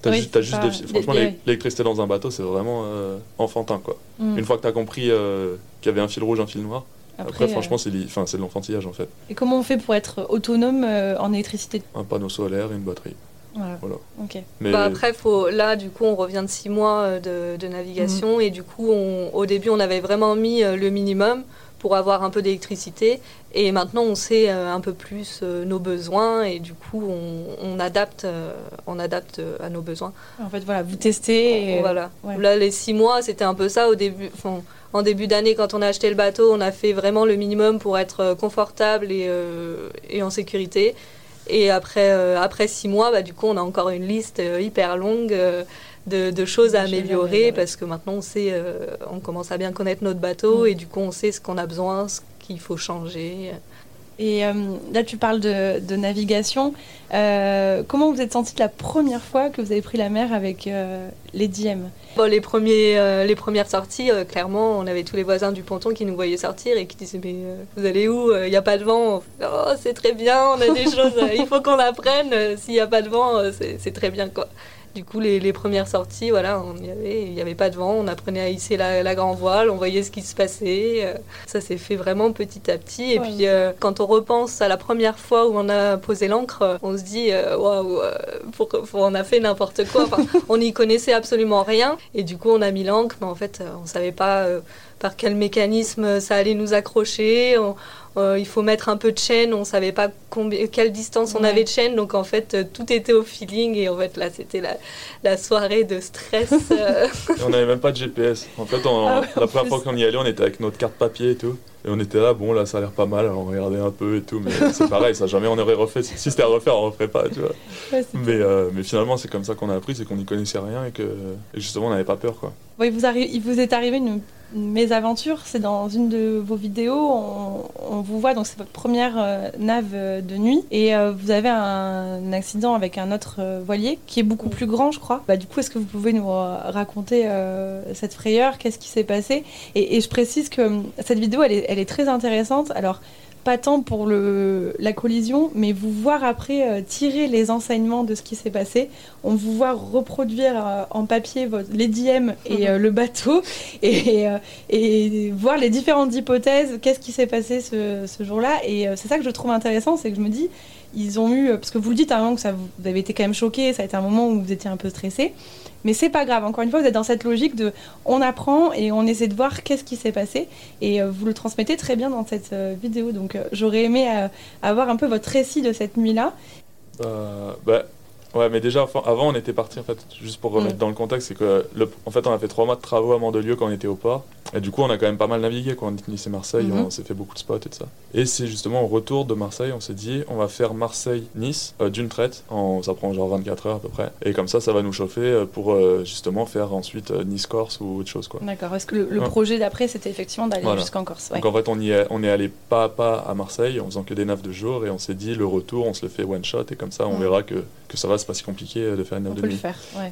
Speaker 2: T'as
Speaker 4: Oui,
Speaker 2: juste, deux fils. Franchement, l'électricité dans un bateau, c'est vraiment euh, enfantin, quoi.
Speaker 4: Mm.
Speaker 2: Une fois que t'as compris euh, qu'il y avait un fil rouge, un fil noir, après,
Speaker 4: euh,
Speaker 2: franchement, c'est li- enfin, c'est de l'enfantillage, en fait.
Speaker 4: Et comment on fait pour être autonome en électricité?
Speaker 2: Un panneau solaire et une batterie.
Speaker 4: Voilà.
Speaker 2: Voilà. Mais
Speaker 3: Bah après, faut, là, du coup, on revient de six mois euh, de, de navigation et du coup, on, au début, on avait vraiment mis euh, le minimum pour avoir un peu d'électricité et maintenant, on sait euh, un peu plus nos besoins et du coup, on, on adapte, on adapte à nos besoins.
Speaker 4: En fait, voilà, vous testez. Et...
Speaker 3: Voilà.
Speaker 4: ouais.
Speaker 3: Là, les six mois, c'était un peu ça au début. Enfin, en début d'année, quand on a acheté le bateau, on a fait vraiment le minimum pour être confortable et, euh, et en sécurité. Et après, euh, après six mois, bah, du coup, on a encore une liste euh, hyper longue euh, de, de choses à améliorer parce que maintenant, on sait, on commence à bien connaître notre bateau
Speaker 4: Mm.
Speaker 3: et du coup, on sait ce qu'on a besoin, ce qu'il faut changer.
Speaker 4: Et euh, là, tu parles de, de navigation. Euh, comment vous êtes senti la première fois que vous avez pris la mer avec euh, les DM
Speaker 3: Bon, les, premiers, les premières sorties, clairement, on avait tous les voisins du ponton qui nous voyaient sortir et qui disaient Mais vous allez où? Il n'y a pas de vent. Oh, c'est très bien, on a des choses, il faut qu'on apprenne. S'il n'y a pas de vent, c'est c'est très bien. quoi. Du coup, les, les premières sorties, voilà, il n'y avait pas de vent, on apprenait à hisser la, la grand voile, on voyait ce qui se passait. euh, ça s'est fait vraiment petit à petit. Et
Speaker 4: Ouais.
Speaker 3: puis, euh, quand on repense à la première fois où on a posé l'ancre, euh, on se dit Waouh, pour- on a fait n'importe quoi. Enfin, on n'y connaissait absolument rien. Et du coup, on a mis l'ancre, mais en fait, on ne savait pas euh, par quel mécanisme ça allait nous accrocher. On- euh, il faut mettre un peu de chaîne, on ne savait pas combien, quelle distance on
Speaker 4: Ouais.
Speaker 3: avait de chaîne. Donc, en fait, euh, tout était au feeling. Et en fait, là, c'était la, la soirée de stress. euh.
Speaker 2: On n'avait même pas de GPS. En fait, on-
Speaker 4: Ah ouais,
Speaker 2: la première
Speaker 4: plus.
Speaker 2: fois qu'on y allait, on était avec notre carte papier et tout. Et on était là, bon, là, ça a l'air pas mal, alors on regardait un peu et tout. Mais c'est pareil, ça jamais on aurait refait. Si c'était à refaire, on referait pas, tu vois.
Speaker 4: Ouais,
Speaker 2: Mais, euh, mais finalement, c'est comme ça qu'on a appris, c'est qu'on n'y connaissait rien et que et justement, on n'avait pas peur, quoi.
Speaker 4: Ouais, il, vous arri- il vous est arrivé une, une mésaventure, c'est dans une de vos vidéos, on, vous voit, donc c'est votre première euh, nave euh, de nuit, et euh, vous avez un accident avec un autre voilier qui est beaucoup plus grand, je crois. Bah, du coup, est-ce que vous pouvez nous raconter cette frayeur? Qu'est-ce qui s'est passé? Et, je précise que cette vidéo, elle est, elle est très intéressante. Alors, pas tant pour le, la collision, mais vous voir après euh, tirer les enseignements de ce qui s'est passé. On vous voit reproduire euh, en papier votre, les DM et euh, le bateau et, et voir les différentes hypothèses, qu'est-ce qui s'est passé ce, ce jour-là. Et c'est ça que je trouve intéressant, c'est que je me dis, ils ont eu, parce que vous le dites à un moment que ça vous avez été quand même choqué, ça a été un moment où vous étiez un peu stressé. Mais c'est pas grave, encore une fois, vous êtes dans cette logique de on apprend et on essaie de voir qu'est-ce qui s'est passé. Et euh, vous le transmettez très bien dans cette euh, vidéo. Donc euh, j'aurais aimé avoir un peu votre récit de cette nuit-là.
Speaker 2: Bah, ouais, mais déjà, avant, on était parti, en fait, juste pour remettre
Speaker 4: Mm.
Speaker 2: dans le contexte, c'est que, le, en fait, on a fait trois mois de travaux à Mandelieu quand on était au port. Et du coup, on a quand même pas mal navigué quand on était Nice et Marseille,
Speaker 4: Mhm.
Speaker 2: on s'est fait beaucoup de spots et tout ça. Et c'est justement au retour de Marseille, on s'est dit, on va faire Marseille-Nice euh, d'une traite, en, ça prend genre 24 heures à peu près. Et comme ça, ça va nous chauffer euh, pour euh, justement faire ensuite euh, Nice-Corse ou autre chose, quoi.
Speaker 4: D'accord. Est-ce que le, le
Speaker 2: Ouais.
Speaker 4: projet d'après, c'était effectivement d'aller
Speaker 2: Voilà.
Speaker 4: jusqu'en Corse? Ouais.
Speaker 2: Donc en fait, on, y est, on est allé pas à pas à Marseille en faisant que des naves de jour et on s'est dit, le retour, on se le fait one shot et comme ça, on
Speaker 4: Mhm.
Speaker 2: verra que, que ça va, c'est pas si compliqué euh, de faire une nave
Speaker 4: On
Speaker 2: de
Speaker 4: peut le faire. Ouais.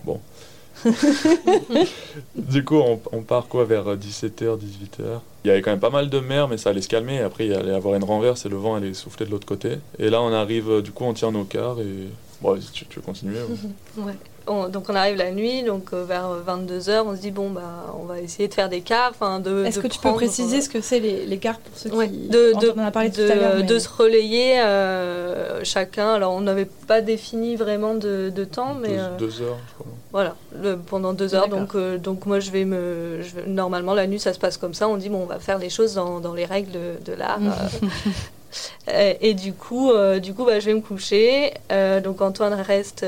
Speaker 2: Du coup, on, on part quoi vers 17h, 18h. Il y avait quand même pas mal de mer, mais ça allait se calmer. Après, il allait y avoir une renverse et le vent allait souffler de l'autre côté. Et là, on arrive, euh, du coup, on tient nos quarts et. Bon, si tu, tu veux continuer. ouais.
Speaker 3: Ouais. On- donc on arrive la nuit, donc euh, vers 22h, on se dit bon bah on va essayer de faire des quarts, enfin de.
Speaker 4: Est-ce
Speaker 3: de
Speaker 4: que tu peux préciser
Speaker 3: euh,
Speaker 4: ce que c'est les, les cartes pour ceux
Speaker 3: Ouais,
Speaker 4: qui.
Speaker 3: de, de,
Speaker 4: on en a parlé tout
Speaker 3: de-
Speaker 4: à l'heure. mais-
Speaker 3: de se relayer euh, chacun. Alors on n'avait pas défini vraiment de, de temps, mais
Speaker 2: deux,
Speaker 3: euh,
Speaker 2: deux heures, je crois.
Speaker 3: voilà, le- pendant deux heures.
Speaker 4: D'accord.
Speaker 3: Donc, euh, donc moi je vais me. je normalement la nuit ça se passe comme ça. On dit bon on va faire les choses dans, dans les règles de, de l'art. euh. Et du coup, euh, du coup bah, je vais me coucher. Euh, donc Antoine reste,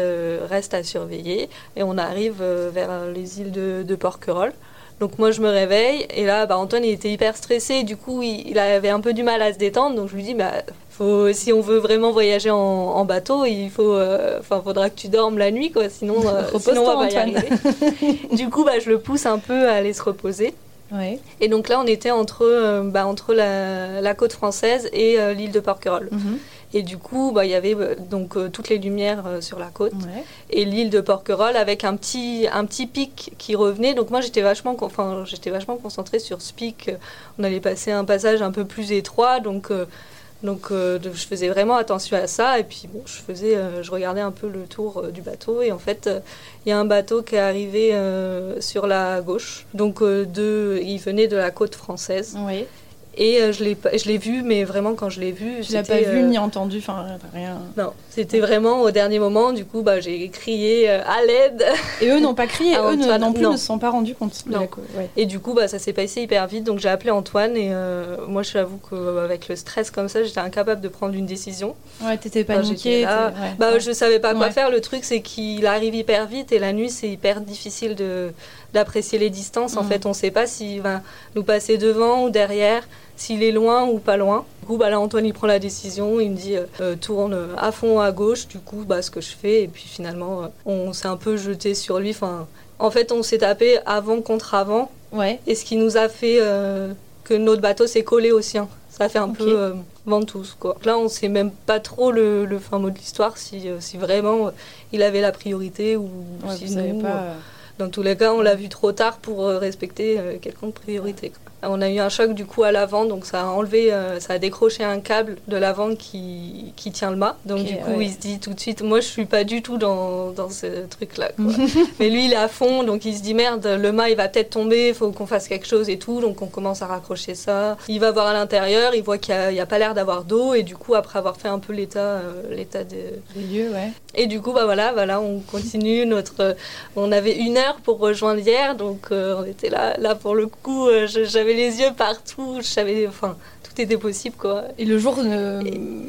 Speaker 3: reste à surveiller. Et on arrive vers les îles de, de Porquerolles. Donc moi je me réveille et là bah, Antoine il était hyper stressé du coup il, il avait un peu du mal à se détendre donc je lui dis bah faut, si on veut vraiment voyager en, en bateau il faut euh, faudra que tu dormes la nuit quoi sinon, euh, sinon on va pas y arriver. du coup bah, je le pousse un peu à aller se reposer
Speaker 4: Ouais.
Speaker 3: et donc là on était entre, euh, bah, entre la, la côte française et euh, l'île de Porquerolles
Speaker 4: Mhm.
Speaker 3: et du coup bah, il y avait euh, donc euh, toutes les lumières sur la côte
Speaker 4: Ouais.
Speaker 3: et l'île de Porquerolles avec un petit, un petit pic qui revenait. Donc moi j'étais vachement, j'étais vachement concentrée sur ce pic. On allait passer un passage un peu plus étroit, donc, donc euh, de- je faisais vraiment attention à ça. Et puis bon, je, faisais, euh, je regardais un peu le tour euh, du bateau et en fait il y a un bateau qui est arrivé sur la gauche. Donc de, il venait de la côte française. Et euh, je l'ai, je l'ai vu, mais vraiment quand je l'ai vu,
Speaker 4: Tu l'as pas vu
Speaker 3: euh,
Speaker 4: ni entendu, enfin rien.
Speaker 3: non, c'était vraiment au dernier moment. Du coup, bah, j'ai crié euh, à l'aide.
Speaker 4: Et eux n'ont pas crié, eux ne- non plus
Speaker 3: non.
Speaker 4: ne se sont pas rendus compte. de
Speaker 3: Non.
Speaker 4: la co- ouais.
Speaker 3: Et du coup, bah, ça s'est passé hyper vite. Donc j'ai appelé Antoine et euh, moi, je t'avoue qu'avec le stress comme ça, j'étais incapable de prendre une décision.
Speaker 4: Ouais, t'étais
Speaker 3: Enfin,
Speaker 4: paniqué.
Speaker 3: j'étais là.
Speaker 4: t'es- ouais.
Speaker 3: Bah,
Speaker 4: Ouais.
Speaker 3: je savais pas quoi faire. Le truc, c'est qu'il arrive hyper vite et la nuit, c'est hyper difficile de d'apprécier les distances. En
Speaker 4: Mhm.
Speaker 3: fait, on sait pas s'il va nous passer devant ou derrière, s'il est loin ou pas loin. Du coup, bah, là, Antoine, il prend la décision. Il me dit euh, euh, tourne à fond à gauche. Du coup, bah, ce que je fais. Et puis finalement, euh, on s'est un peu jeté sur lui. Enfin, en fait, on s'est tapé avant contre avant.
Speaker 4: Ouais.
Speaker 3: Et ce qui nous a fait euh, que notre bateau s'est collé au sien. Ça fait un peu euh, ventouse, quoi. Là, on sait même pas trop le, le fin mot de l'histoire, si, si vraiment il avait la priorité ou
Speaker 4: Ouais,
Speaker 3: si
Speaker 4: vous
Speaker 3: nous,
Speaker 4: pas.
Speaker 3: Dans tous les cas, on l'a vu trop tard pour euh, respecter euh, quelconque priorité. On a eu un choc du coup à l'avant, donc ça a enlevé, euh, ça a décroché un câble de l'avant qui, qui tient le mât. Donc du coup,
Speaker 4: ouais.
Speaker 3: il se dit tout de suite, moi je suis pas du tout dans, dans ce truc-là. Mais lui, il est à fond, donc il se dit merde, le mât il va peut-être tomber, il faut qu'on fasse quelque chose et tout. Donc on commence à raccrocher ça. Il va voir à l'intérieur, il voit qu'il n'y a, pas l'air d'avoir d'eau, et du coup, après avoir fait un peu l'état euh, l'état de,
Speaker 4: Des lieux, ouais.
Speaker 3: et du coup, bah voilà, voilà, on continue notre. euh, on avait une heure pour rejoindre hier, donc euh, on était là, là pour le coup. euh, je- Les yeux partout, je savais, enfin, était possible quoi.
Speaker 4: Et le jour euh,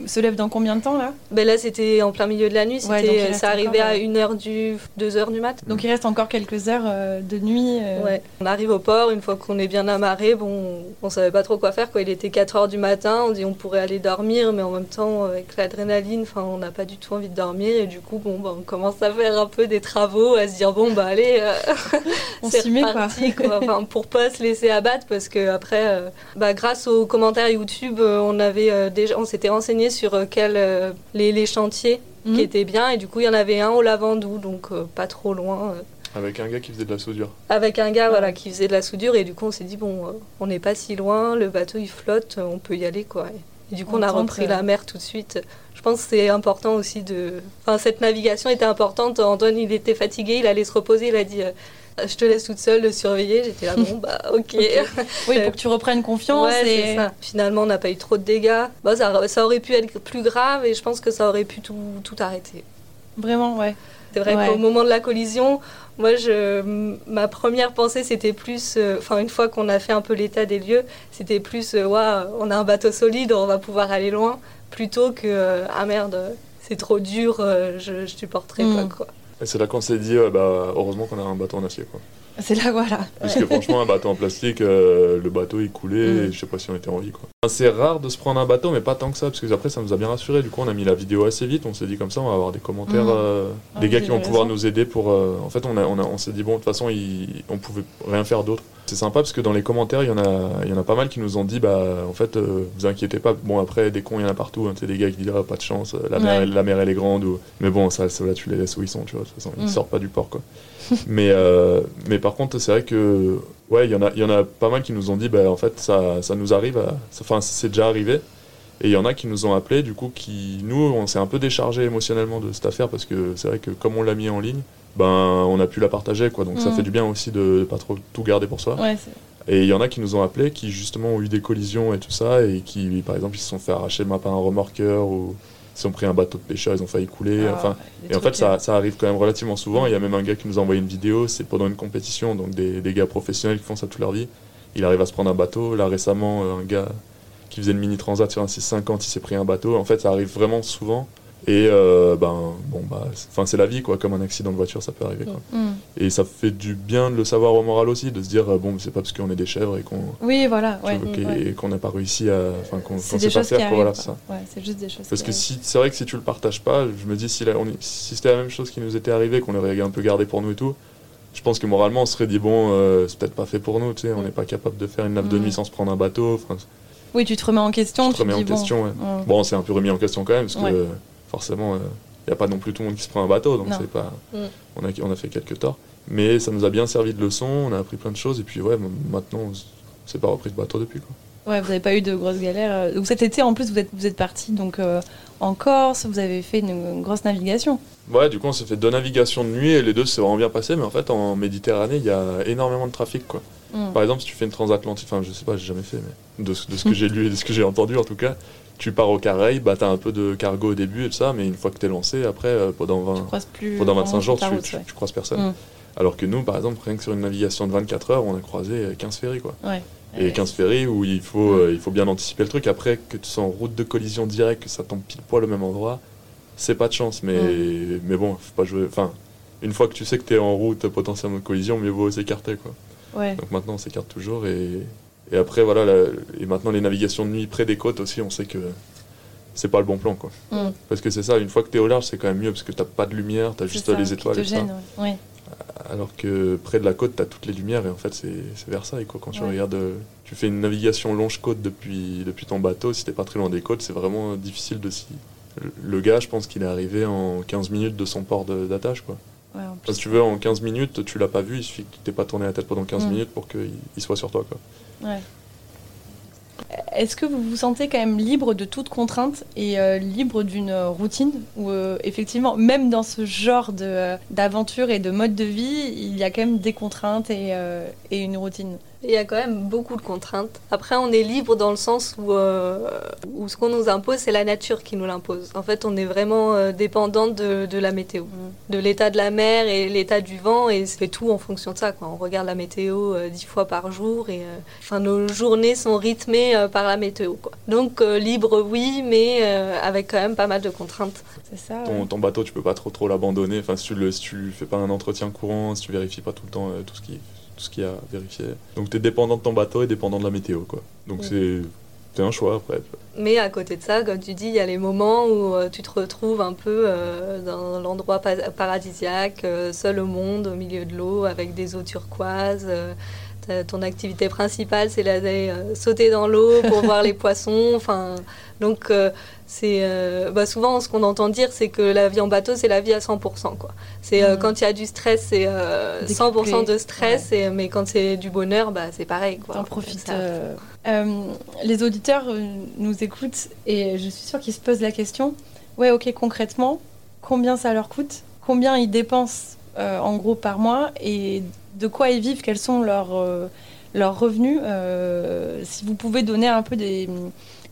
Speaker 4: se lève dans combien de temps là?
Speaker 3: Ben là, c'était en plein milieu de la nuit,
Speaker 4: Ouais, donc
Speaker 3: euh, ça arrivait
Speaker 4: encore,
Speaker 3: à
Speaker 4: ouais.
Speaker 3: 1h du, 2h du mat.
Speaker 4: Donc il reste encore quelques heures euh, de nuit. euh,
Speaker 3: Ouais. On arrive au port, une fois qu'on est bien amarré, bon, on savait pas trop quoi faire. Quoi. Il était 4 heures du matin, on dit on pourrait aller dormir, mais en même temps, avec l'adrénaline, enfin, on n'a pas du tout envie de dormir. Et du coup, bon, bah, on commence à faire un peu des travaux, à se dire bon, bah allez,
Speaker 4: On s'y met, quoi.
Speaker 3: reparti, quoi. Enfin, pour pas se laisser abattre, parce que après, bah, grâce aux commentaires YouTube, euh, on avait euh, déjà, on s'était renseigné sur euh, quels euh, les, les chantiers
Speaker 4: Mhm.
Speaker 3: qui étaient bien, et du coup, il y en avait un au Lavandou, donc euh, pas trop loin. euh,
Speaker 2: Avec un gars qui faisait de la soudure.
Speaker 3: avec un gars voilà, qui faisait de la soudure et du coup on s'est dit bon euh, on n'est pas si loin, le bateau il flotte, on peut y aller quoi. Et du coup, on a repris la mer tout de suite. Je pense que c'est important aussi de. Enfin, cette navigation était importante. Antoine, il était fatigué, il allait se reposer. Il a dit euh, Je te laisse toute seule le surveiller. J'étais là, bon, bah, ok.
Speaker 4: Oui, pour que tu reprennes confiance.
Speaker 3: Ouais,
Speaker 4: et...
Speaker 3: c'est ça. Finalement, on n'a pas eu trop de dégâts. Bon, ça, ça aurait pu être plus grave et je pense que ça aurait pu tout, tout arrêter.
Speaker 4: Vraiment, ouais.
Speaker 3: C'est vrai
Speaker 4: Ouais.
Speaker 3: qu'au moment de la collision, moi, je, ma première pensée, c'était plus, euh, enfin, une fois qu'on a fait un peu l'état des lieux, c'était plus, euh, Ouah, on a un bateau solide, on va pouvoir aller loin, plutôt que, euh, ah merde, c'est trop dur, euh, je, je supporterai
Speaker 4: Mm.
Speaker 3: pas, quoi.
Speaker 2: Et c'est là qu'on s'est dit, ouais, bah, heureusement qu'on a un bateau en acier. Quoi.
Speaker 4: C'est là, voilà.
Speaker 2: Parce que franchement, un bateau en plastique, euh, le bateau il coulait,
Speaker 4: Mm.
Speaker 2: et je sais pas si on était en vie. Quoi. Enfin, C'est rare de se prendre un bateau, mais pas tant que ça, parce que après ça nous a bien rassuré. Du coup, on a mis la vidéo assez vite, on s'est dit comme ça, on va avoir des commentaires,
Speaker 4: Mm.
Speaker 2: euh,
Speaker 4: Ah,
Speaker 2: des gars qui vont pouvoir nous aider pour. euh, en fait, on, a, on, a- on s'est dit, bon, de toute façon, on pouvait rien faire d'autre. C'est sympa parce que dans les commentaires, il y, en a, il y en a pas mal qui nous ont dit, bah, en fait, euh, vous inquiétez pas. Bon, après, des cons, il y en a partout. Hein, tu sais, des gars qui disent, ah, pas de chance, la, mer,
Speaker 4: Ouais.
Speaker 2: la mer, elle est grande. Ou... Mais bon, ça, ça, là, tu les laisses où ils sont, tu vois. De toute façon, ils
Speaker 4: Mm.
Speaker 2: sortent pas du port, quoi. mais, euh, mais par contre, c'est vrai que, ouais, il y, en a, il y en a pas mal qui nous ont dit, bah, en fait, ça, ça nous arrive, enfin, c'est déjà arrivé. Et il y en a qui nous ont appelés, du coup, qui, nous, on s'est un peu déchargé émotionnellement de cette affaire parce que c'est vrai que comme on l'a mis en ligne, ben, on a pu la partager, quoi. Donc ça
Speaker 4: Mhm.
Speaker 2: fait du bien aussi de, de pas trop tout garder pour soi.
Speaker 4: Ouais,
Speaker 2: Et il y en a qui nous ont appelés, qui justement ont eu des collisions et tout ça, et qui, par exemple, ils se sont fait arracher par un remorqueur ou ils ont pris un bateau de pêcheur, ils ont failli couler.
Speaker 4: Ah,
Speaker 2: enfin, et en fait, ça, ça arrive quand même relativement souvent. Il y a même un gars qui nous a envoyé une vidéo, c'est pendant une compétition, donc des, des gars professionnels qui font ça toute leur vie. Il arrive à se prendre un bateau. Là, récemment, euh, un gars qui faisait une mini transat sur un 650, il s'est pris un bateau. En fait, ça arrive vraiment souvent. Et euh, ben, bon, bah, c'est- la vie, quoi. Comme un accident de voiture, ça peut arriver. Quoi.
Speaker 4: Mm.
Speaker 2: Et ça fait du bien de le savoir au moral aussi, de se dire, euh, bon, c'est pas parce qu'on est des chèvres et qu'on
Speaker 4: Oui, voilà. Ouais,
Speaker 2: qu'on n'a pas réussi à. Enfin, qu'on
Speaker 4: des
Speaker 2: sait pas faire, quoi,
Speaker 4: arrivent.
Speaker 2: voilà, ça.
Speaker 4: Ouais, c'est juste des choses
Speaker 2: Parce que si, c'est vrai que si tu le partages pas, je me dis si, la- on est- si c'était la même chose qui nous était arrivé, qu'on l'aurait un peu gardé pour nous et tout, je pense que moralement on se serait dit bon, euh, c'est peut-être pas fait pour nous, tu sais, on n'est pas capable de faire une nave de
Speaker 4: Mm.
Speaker 2: nuit sans se prendre un bateau. Enfin,
Speaker 4: Oui, tu te remets en question.
Speaker 2: tu te remets en question, ouais.
Speaker 4: bon,
Speaker 2: on s'est un peu remis en question quand même, parce que
Speaker 4: Ouais.
Speaker 2: Forcément, il n'y a pas non plus tout le monde qui se prend un bateau, donc c'est pas.
Speaker 3: Mm.
Speaker 2: On, a, on a fait quelques torts. Mais ça nous a bien servi de leçon, on a appris plein de choses, et puis ouais, maintenant, on s'est pas repris de bateau depuis. Quoi.
Speaker 4: Ouais, vous n'avez pas eu de grosses galères. euh. Donc cet été, en plus, vous êtes, vous êtes parti donc, euh, en Corse, vous avez fait une, une grosse navigation.
Speaker 2: Ouais, du coup, on s'est fait deux navigations de nuit, et les deux s'est vraiment bien passé, mais en fait, en Méditerranée, il y a énormément de trafic, quoi.
Speaker 4: Mm.
Speaker 2: Par exemple, si tu fais une transatlantique, enfin, je sais pas, j'ai jamais fait, mais de, ce- de ce que j'ai lu et de ce que j'ai entendu en tout cas, tu pars au Caraïbes, bah, t'as un peu de cargo au début et tout ça, mais une fois que t'es lancé, après, euh, pendant, 20,
Speaker 4: Tu croises plus.
Speaker 2: pendant
Speaker 4: vraiment
Speaker 2: 25 jours, tu,
Speaker 4: route,
Speaker 2: tu-
Speaker 4: ouais.
Speaker 2: tu croises personne.
Speaker 4: Mm.
Speaker 2: Alors que nous, par exemple, rien que sur une navigation de 24 heures, on a croisé euh, 15 ferries, quoi.
Speaker 4: Ouais.
Speaker 2: Et
Speaker 4: Ouais.
Speaker 2: 15 ferries où il faut, euh, il faut bien anticiper le truc. Après, que tu sois en route de collision directe, que ça tombe pile poil au même endroit, c'est pas de chance. Mais, mais bon, faut pas jouer. Enfin, une fois que tu sais que tu es en route potentiellement de collision, mieux vaut s'écarter. quoi.
Speaker 4: Ouais.
Speaker 2: Donc maintenant, on s'écarte toujours. Et, et après, voilà, la- et maintenant, les navigations de nuit près des côtes aussi, on sait que c'est pas le bon plan. quoi.
Speaker 4: Mm.
Speaker 2: Parce que c'est ça, une fois que tu es au large, c'est quand même mieux parce que t'as pas de lumière, tu as juste
Speaker 4: ça
Speaker 2: les étoiles. et
Speaker 4: gêne, ouais.
Speaker 2: Alors que près de la côte, tu as toutes les lumières et en fait, c'est Versailles. Quoi. Quand tu
Speaker 4: Ouais.
Speaker 2: regardes, euh, tu fais une navigation longe-côte depuis, depuis ton bateau, si t'es pas très loin des côtes, c'est vraiment difficile de s'y. Le- gars, je pense qu'il est arrivé en 15 minutes de son port d'attache. quoi.
Speaker 4: Ouais, en
Speaker 2: Enfin,
Speaker 4: plus.
Speaker 2: si tu veux, en 15 minutes, tu l'as pas vu, il suffit que tu t'aies pas tourné la tête pendant 15
Speaker 4: Mm.
Speaker 2: minutes pour qu'il il soit sur toi. Quoi.
Speaker 4: Ouais. Est-ce que vous vous sentez quand même libre de toute contrainte et euh, libre d'une routine où euh, effectivement, même dans ce genre euh, d'aventure et de mode de vie, il y a quand même des contraintes et une routine?
Speaker 3: Il y a quand même beaucoup de contraintes. Après, on est libre dans le sens où, euh, où ce qu'on nous impose, c'est la nature qui nous l'impose. En fait, on est vraiment euh, dépendant de, de la météo, de l'état de la mer et l'état du vent, et c'est tout en fonction de ça. Quoi. On regarde la météo euh, dix fois par jour, et euh, enfin, nos journées sont rythmées euh, par la météo. Quoi. Donc, euh, libre, oui, mais euh, avec quand même pas mal de contraintes.
Speaker 4: C'est ça
Speaker 2: Ton,
Speaker 4: ouais.
Speaker 2: ton bateau, tu peux pas trop trop l'abandonner. Enfin, si tu le, si tu fais pas un entretien courant, si tu vérifies pas tout le temps euh, tout ce qui tout ce qu'il y a à vérifier. Donc tu es dépendant de ton bateau et dépendant de la météo, quoi. Donc
Speaker 3: Oui.
Speaker 2: c'est c'est un choix après.
Speaker 3: Mais à côté de ça, comme tu dis, il y a les moments où euh, tu te retrouves un peu euh, dans l'endroit pa- paradisiaque, euh, seul au monde, au milieu de l'eau, avec des eaux turquoises. ton activité principale, c'est d'aller sauter dans l'eau pour voir les poissons. Enfin, donc, c'est euh, bah, souvent ce qu'on entend dire, c'est que la vie en bateau, c'est la vie à 100%. Quoi. C'est euh,
Speaker 4: Mhm.
Speaker 3: quand il y a du stress, c'est euh, 100% de stress, et, mais quand c'est du bonheur, bah, c'est pareil. Quoi.
Speaker 4: T'en profites. Euh. Les auditeurs nous écoutent et je suis sûre qu'ils se posent la question. Ouais, ok, concrètement, combien ça leur coûte Combien ils dépensent en gros par mois et de quoi ils vivent Quels sont leurs, leurs revenus Si vous pouvez donner un peu des,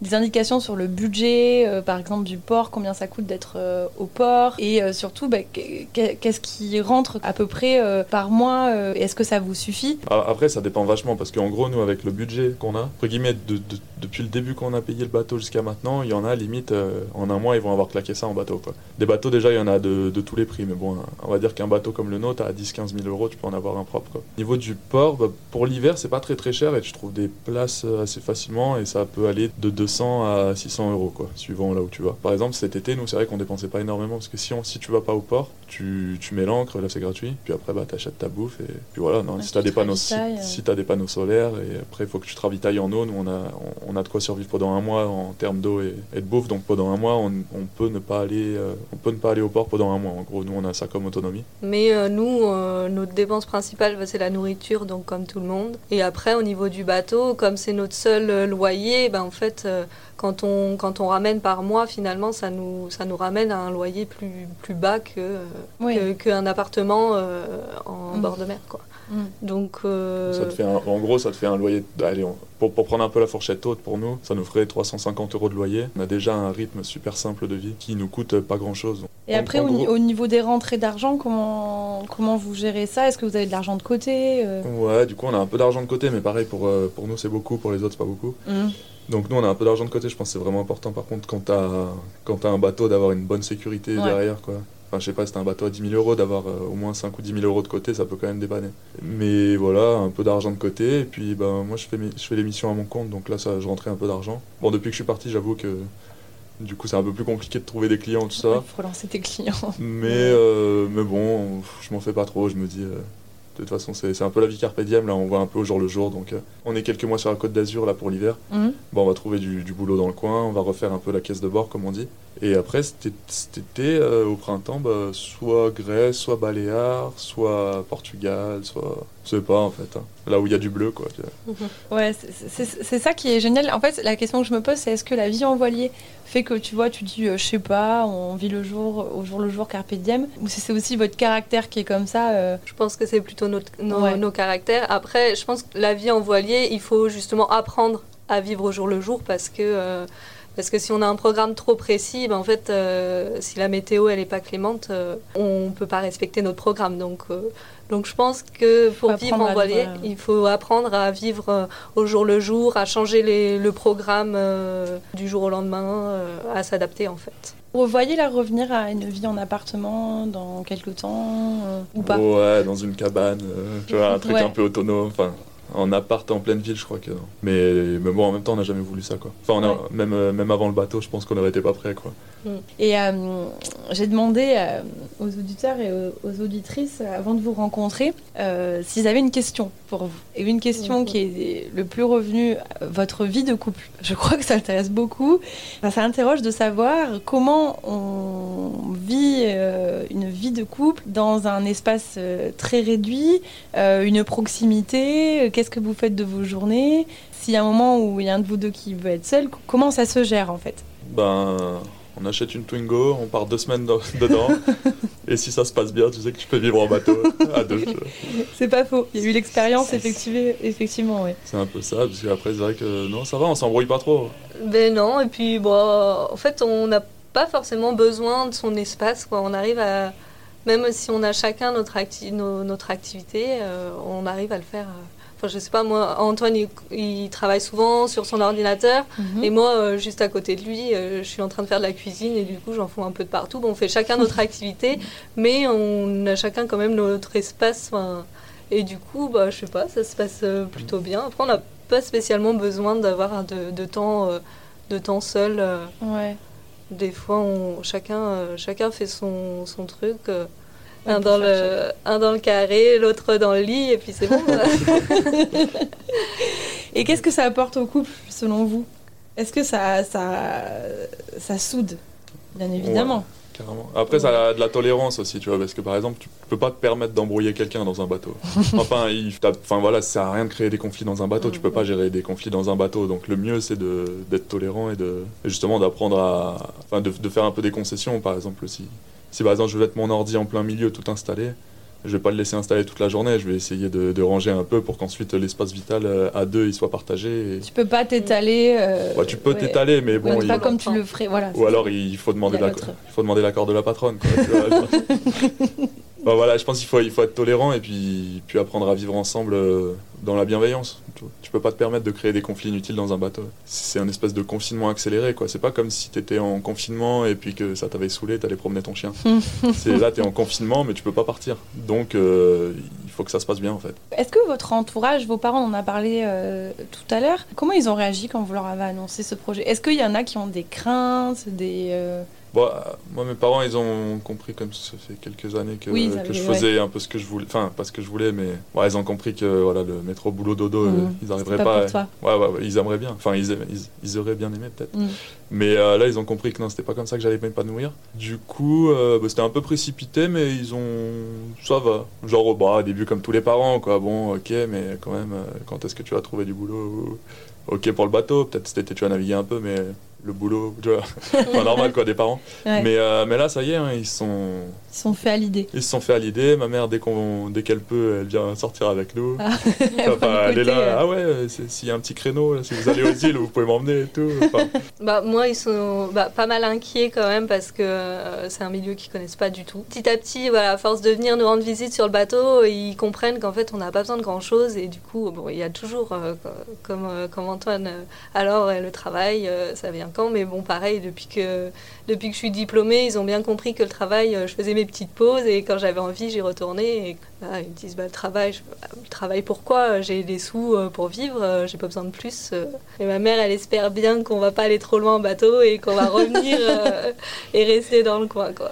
Speaker 4: des indications sur le budget, euh, par exemple du port, combien ça coûte d'être euh, au port et euh, surtout bah, qu'est- qu'est-ce qui rentre à peu près par mois Est-ce que ça vous suffit?
Speaker 2: Ah, Après, ça dépend vachement parce qu'en gros, nous, avec le budget qu'on a, entre guillemets, de- de- depuis le début qu'on a payé le bateau jusqu'à maintenant, il y en a limite euh, en un mois, ils vont avoir claqué ça en bateau. Quoi. Des bateaux, déjà, il y en a de, tous les prix, mais bon, on va dire qu'un bateau comme le nôtre, à 10-15 000 euros, tu peux en avoir un propre. Quoi. Niveau du port, bah, pour l'hiver, c'est pas très très cher et tu trouves des places euh, assez facilement et ça peut aller de 200 à 600 euros, quoi, suivant là où tu vas. Par exemple, cet été, nous, c'est vrai qu'on dépensait pas énormément parce que si, on, si tu vas pas au port, tu, tu mets l'ancre, là c'est gratuit, puis après, bah, t'achètes ta bouffe et puis voilà. Non,
Speaker 4: Ouais,
Speaker 2: si
Speaker 4: tu
Speaker 2: t'as des panneaux, si,
Speaker 4: euh.
Speaker 2: si des panneaux solaires et après, il faut que tu te ravitailles en eau. Nous, on a, on, on a de quoi survivre pendant un mois en termes d'eau et, et de bouffe, donc pendant un mois, on, on peut ne pas aller, euh, on peut ne pas aller au port pendant un mois. En gros, nous, on a ça comme autonomie.
Speaker 3: Mais euh, nous, euh, notre dépense principale, bah, c'est la nourriture, donc comme tout le monde. Et après, au niveau du bateau, comme c'est notre seul loyer, ben, en fait, quand, on, quand on ramène par mois, finalement, ça nous, ça nous ramène à un loyer plus, plus bas que, euh,
Speaker 4: Oui.
Speaker 3: que- qu'un appartement euh, en
Speaker 4: Mm.
Speaker 3: bord de mer. Quoi.
Speaker 4: Mm.
Speaker 3: Donc, euh,
Speaker 2: Ça te fait un- en gros, ça te fait un loyer. Allez, on- pour, pour prendre un peu la fourchette haute pour nous, ça nous ferait 350 euros de loyer. On a déjà un rythme super simple de vie qui nous coûte pas grand chose.
Speaker 4: Et après, au, ni- au niveau des rentrées d'argent, comment, comment vous gérez ça? Est-ce que vous avez de l'argent de côté euh?
Speaker 2: Ouais, du coup, on a un peu d'argent de côté, mais pareil, pour, pour nous, c'est beaucoup, pour les autres, c'est pas beaucoup.
Speaker 4: Mhm.
Speaker 2: Donc, nous, on a un peu d'argent de côté. Je pense que c'est vraiment important, par contre, quand t'as quand t'as un bateau, d'avoir une bonne sécurité
Speaker 4: Ouais.
Speaker 2: derrière, quoi. Enfin, je sais pas, si t'as un bateau à 10 000 euros, d'avoir euh, au moins 5 ou 10 000 euros de côté, ça peut quand même dépanner. Mais voilà, un peu d'argent de côté. Et puis, ben, moi, je fais, mes- je fais les missions à mon compte, donc là, ça, je rentrais un peu d'argent. Bon, depuis que je suis parti, j'avoue que du coup, c'est un peu plus compliqué de trouver des clients, tout ça.
Speaker 4: Il faut relancer tes clients.
Speaker 2: Mais, euh, mais bon, je m'en fais pas trop. Je me dis, euh, de toute façon, c'est un peu la vie carpe diem. Là, on voit un peu au jour le jour. Donc, euh, on est quelques mois sur la côte d'Azur là pour l'hiver.
Speaker 4: Mhm.
Speaker 2: Bon, on va trouver du, du boulot dans le coin. On va refaire un peu la caisse de bord, comme on dit. Et après, cet été, euh, au printemps, bah, soit Grèce, soit Baléares, soit Portugal, soit. Je sais pas en fait. hein. Là où il y a du bleu, quoi. tu vois.
Speaker 4: Ouais, c'est- ça qui est génial. En fait, la question que je me pose, c'est est-ce que la vie en voilier fait que tu vois, tu dis, euh, je sais pas, on vit le jour au jour le jour carpe diem, ou si c'est aussi votre caractère qui est comme ça euh,
Speaker 3: Je pense que c'est plutôt notre- nos,
Speaker 4: Ouais.
Speaker 3: nos caractères. Après, je pense que la vie en voilier, il faut justement apprendre à vivre au jour le jour parce que, euh, parce que si on a un programme trop précis, ben en fait, euh, si la météo elle est pas clémente, euh, on peut pas respecter notre programme. Donc, euh, donc je pense que pour vivre en voilier,
Speaker 4: vivre, euh,
Speaker 3: il faut apprendre à vivre euh, au jour le jour, à changer les- le programme euh, du jour au lendemain, euh, à s'adapter en fait.
Speaker 4: Vous voyez là revenir à une vie en appartement dans quelques temps euh, ou pas?
Speaker 2: Ouais, dans une cabane, euh, tu vois, un truc
Speaker 4: Ouais.
Speaker 2: un peu autonome. Enfin, en appart en pleine ville, je crois que non. Mais, mais bon, en même temps, on n'a jamais voulu ça, quoi. Enfin, on a,
Speaker 4: Ouais.
Speaker 2: même, euh, même avant le bateau, je pense qu'on n'aurait été pas prêt, quoi.
Speaker 4: Et euh, j'ai demandé euh, aux auditeurs et aux, aux auditrices, euh, avant de vous rencontrer, euh, s'ils avaient une question pour vous. Et une question qui est le plus revenue, votre vie de couple. Je crois que ça intéresse beaucoup. Enfin, ça interroge de savoir comment on vit euh, une vie de couple dans un espace euh, très réduit, euh, une proximité, euh, qu'est-ce que vous faites de vos journées? S'il y a un moment où il y a un de vous deux qui veut être seul, comment ça se gère en fait?
Speaker 2: Ben, on achète une Twingo, on part deux semaines dans- dedans. et si ça se passe bien, tu sais que tu peux vivre en bateau à deux.
Speaker 4: C'est pas faux. Il y a eu l'expérience,
Speaker 3: C'est-
Speaker 4: effectivement, effectivement, ouais.
Speaker 2: C'est un peu ça, parce qu'après, c'est vrai que non, ça va, on s'embrouille pas trop.
Speaker 3: Ben non, et puis bon, en fait, on n'a pas forcément besoin de son espace. Quoi. On arrive à, même si on a chacun notre, acti- no- notre activité, euh, on arrive à le faire. euh. Enfin, je sais pas, moi, Antoine, il, il travaille souvent sur son ordinateur,
Speaker 4: Mhm.
Speaker 3: et moi, euh, juste à côté de lui, euh, je suis en train de faire de la cuisine, et du coup, j'en fous un peu de partout. Bon, on fait chacun notre activité, mais on a chacun quand même notre espace. Et du coup, bah, je sais pas, ça se passe euh, plutôt bien. Après, on n'a pas spécialement besoin d'avoir de, de temps, de temps seul.
Speaker 4: Ouais.
Speaker 3: Des fois, on, chacun, chacun fait son, son truc. Un, dans le, un dans le carré, l'autre dans le lit, et puis c'est bon.
Speaker 4: Et qu'est-ce que ça apporte au couple, selon vous? Est-ce que ça, ça, ça soude? Bien évidemment.
Speaker 2: Carrément. Après, ça a de la tolérance aussi, tu vois, parce que par exemple, tu peux pas te permettre d'embrouiller quelqu'un dans un bateau. Enfin, il, enfin voilà, ça sert à rien de créer des conflits dans un bateau. Tu peux pas gérer des conflits dans un bateau. Donc le mieux, c'est de d'être tolérant et de et justement d'apprendre à, enfin, de, de faire un peu des concessions, par exemple aussi. Si par exemple je vais mettre mon ordi en plein milieu, tout installé, je vais pas le laisser installer toute la journée. Je vais essayer de, de ranger un peu pour qu'ensuite l'espace vital euh, à deux il soit partagé. et-
Speaker 4: Tu peux pas t'étaler. euh,
Speaker 2: tu peux
Speaker 4: ouais.
Speaker 2: t'étaler, mais bon,
Speaker 4: Ouais,
Speaker 2: il-
Speaker 4: pas comme tu le ferais. Voilà.
Speaker 2: ou alors il faut demander l'accord. Il faut demander l'accord de la patronne. quoi, tu vois. Bah voilà, je pense qu'il faut, il faut être tolérant et puis, puis apprendre à vivre ensemble euh, dans la bienveillance. Tu, peux pas te permettre de créer des conflits inutiles dans un bateau. C'est un espèce de confinement accéléré, quoi. C'est pas comme si t'étais en confinement et puis que ça t'avait saoulé, t'allais promener ton chien. C'est là, t'es en confinement, mais tu peux pas partir. Donc euh, il faut que ça se passe bien en fait.
Speaker 4: Est-ce que votre entourage, vos parents, on en a parlé euh, tout à l'heure, comment ils ont réagi quand vous leur avez annoncé ce projet? Est-ce qu'il y en a qui ont des craintes, des... euh,
Speaker 2: Bon, euh, moi, mes parents, ils ont compris, comme ça fait quelques années, que,
Speaker 4: Oui, ça
Speaker 2: que je faisais un peu ce que je voulais. Enfin, pas ce que je voulais, mais ouais, ils ont compris que voilà, le métro boulot dodo, euh,
Speaker 4: Mhm.
Speaker 2: ils
Speaker 4: c'est
Speaker 2: arriveraient
Speaker 4: pas,
Speaker 2: pas. Ouais, ouais, ils aimeraient bien. Enfin, ils, ils, ils auraient bien aimé peut-être.
Speaker 4: Mhm.
Speaker 2: Mais euh, là, ils ont compris que non, c'était pas comme ça que j'allais m'épanouir. Du coup, euh, bah, c'était un peu précipité, mais ils ont. Ça va. Genre, au bah, au début, comme tous les parents, quoi. Bon, ok, mais quand même, quand est-ce que tu vas trouver du boulot? Ok pour le bateau, peut-être cet été tu vas naviguer un peu, mais le boulot, tu vois, enfin, normal quoi, des parents.
Speaker 4: Ouais.
Speaker 2: Mais, euh, mais là, ça y est, hein, ils sont.
Speaker 4: Ils sont faits à l'idée.
Speaker 2: Ils se sont fait à l'idée. Ma mère, dès qu'on, dès qu'elle peut, elle vient sortir avec nous.
Speaker 4: Ah,
Speaker 2: Enfin, elle est là.
Speaker 4: euh.
Speaker 2: Ah ouais, euh, s'il y a un petit créneau, là, si vous allez aux îles, vous pouvez m'emmener et tout. Enfin,
Speaker 3: Bah, moi, ils sont bah, pas mal inquiets quand même parce que euh, c'est un milieu qu'ils connaissent pas du tout. Petit à petit, voilà, à force de venir nous rendre visite sur le bateau, ils comprennent qu'en fait, on n'a pas besoin de grand chose et du coup, bon, il y a toujours, euh, co- comme, euh, comme Antoine, euh, alors euh, le travail, euh, ça vient Mais bon, pareil, depuis que, depuis que je suis diplômée, ils ont bien compris que le travail, euh, je faisais mes petites pauses et quand j'avais envie, j'y retournais. Et voilà, ils me disent, bah, le travail, je, bah, le travail pourquoi J'ai des sous euh, pour vivre, euh, j'ai pas besoin de plus. euh. Et ma mère, elle espère bien qu'on va pas aller trop loin en bateau et qu'on va revenir euh, et rester dans le coin. Quoi.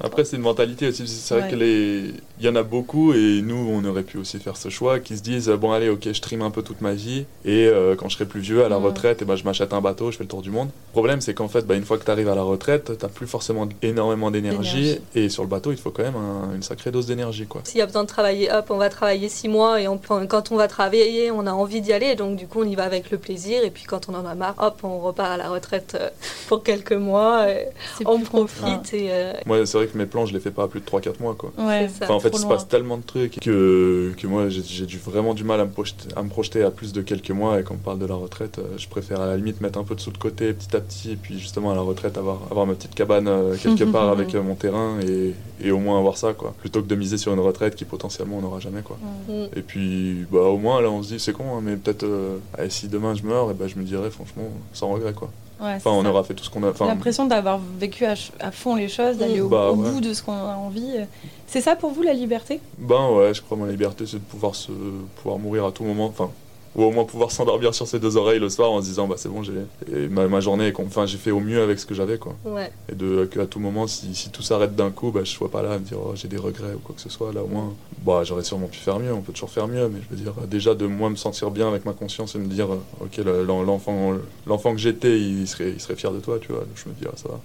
Speaker 2: Après, c'est une mentalité aussi. C'est vrai
Speaker 4: Ouais.
Speaker 2: que les... il y en a beaucoup, et nous, on aurait pu aussi faire ce choix, qui se disent bon, allez, ok, je trime un peu toute ma vie, et euh, quand je serai plus vieux, à la
Speaker 4: Mm.
Speaker 2: retraite, et ben, je m'achète un bateau, je fais le tour du monde. Le problème, c'est qu'en fait, bah, une fois que tu arrives à la retraite, tu plus forcément énormément d'énergie, et sur le bateau, il te faut quand même un- une sacrée dose d'énergie. quoi.
Speaker 3: S'il y a besoin de travailler, hop, on va travailler six mois et on, quand on va travailler, on a envie d'y aller. Donc du coup, on y va avec le plaisir. Et puis quand on en a marre, hop, on repart à la retraite euh, pour quelques mois. et on profite. Et, euh,
Speaker 2: Moi, c'est vrai que mes plans, je les fais pas à plus de 3-4 mois. quoi.
Speaker 4: Ouais.
Speaker 3: C'est ça.
Speaker 2: Enfin, en fait, il se passe tellement de trucs que, que moi, j'ai vraiment du mal à me, projeter, à me projeter à plus de quelques mois. Et quand on parle de la retraite, euh, je préfère à la limite mettre un peu de sous de côté petit à petit. Et puis justement, à la retraite, avoir, avoir ma petite cabane euh, quelque part avec euh, mon terrain et, et au moins avoir ça, quoi. Plutôt que de miser sur une retraite qui potentiellement on n'aura jamais, quoi. Et puis, bah, au moins, là, on se dit, c'est con, hein, mais peut-être, euh, si demain je meurs, et ben je me dirais, franchement, sans regret, quoi.
Speaker 4: Ouais,
Speaker 2: Enfin, on
Speaker 4: ça.
Speaker 2: aura fait tout ce qu'on a. Enfin,
Speaker 4: l'impression d'avoir vécu à, fond les choses, d'aller au,
Speaker 2: Bah,
Speaker 4: au
Speaker 2: ouais.
Speaker 4: bout de ce qu'on a envie. C'est ça pour vous la liberté?
Speaker 2: Ben ouais, je crois que ma liberté, c'est de pouvoir, se, pouvoir mourir à tout moment. Enfin, ou au moins pouvoir s'endormir sur ses deux oreilles le soir en se disant, bah c'est bon, j'ai ma, ma journée, enfin, j'ai fait au mieux avec ce que j'avais, quoi.
Speaker 3: Ouais.
Speaker 2: Et de, que à tout moment, si, si tout s'arrête d'un coup, bah, je sois pas là à me dire, oh, j'ai des regrets ou quoi que ce soit. Là, au moins, bah, j'aurais sûrement pu faire mieux, on peut toujours faire mieux, mais je veux dire, déjà de moi me sentir bien avec ma conscience et me dire, ok, le- l'en- l'enfant l'enfant que j'étais, il serait, il serait fier de toi, tu vois. Je me dis, ah, ça va.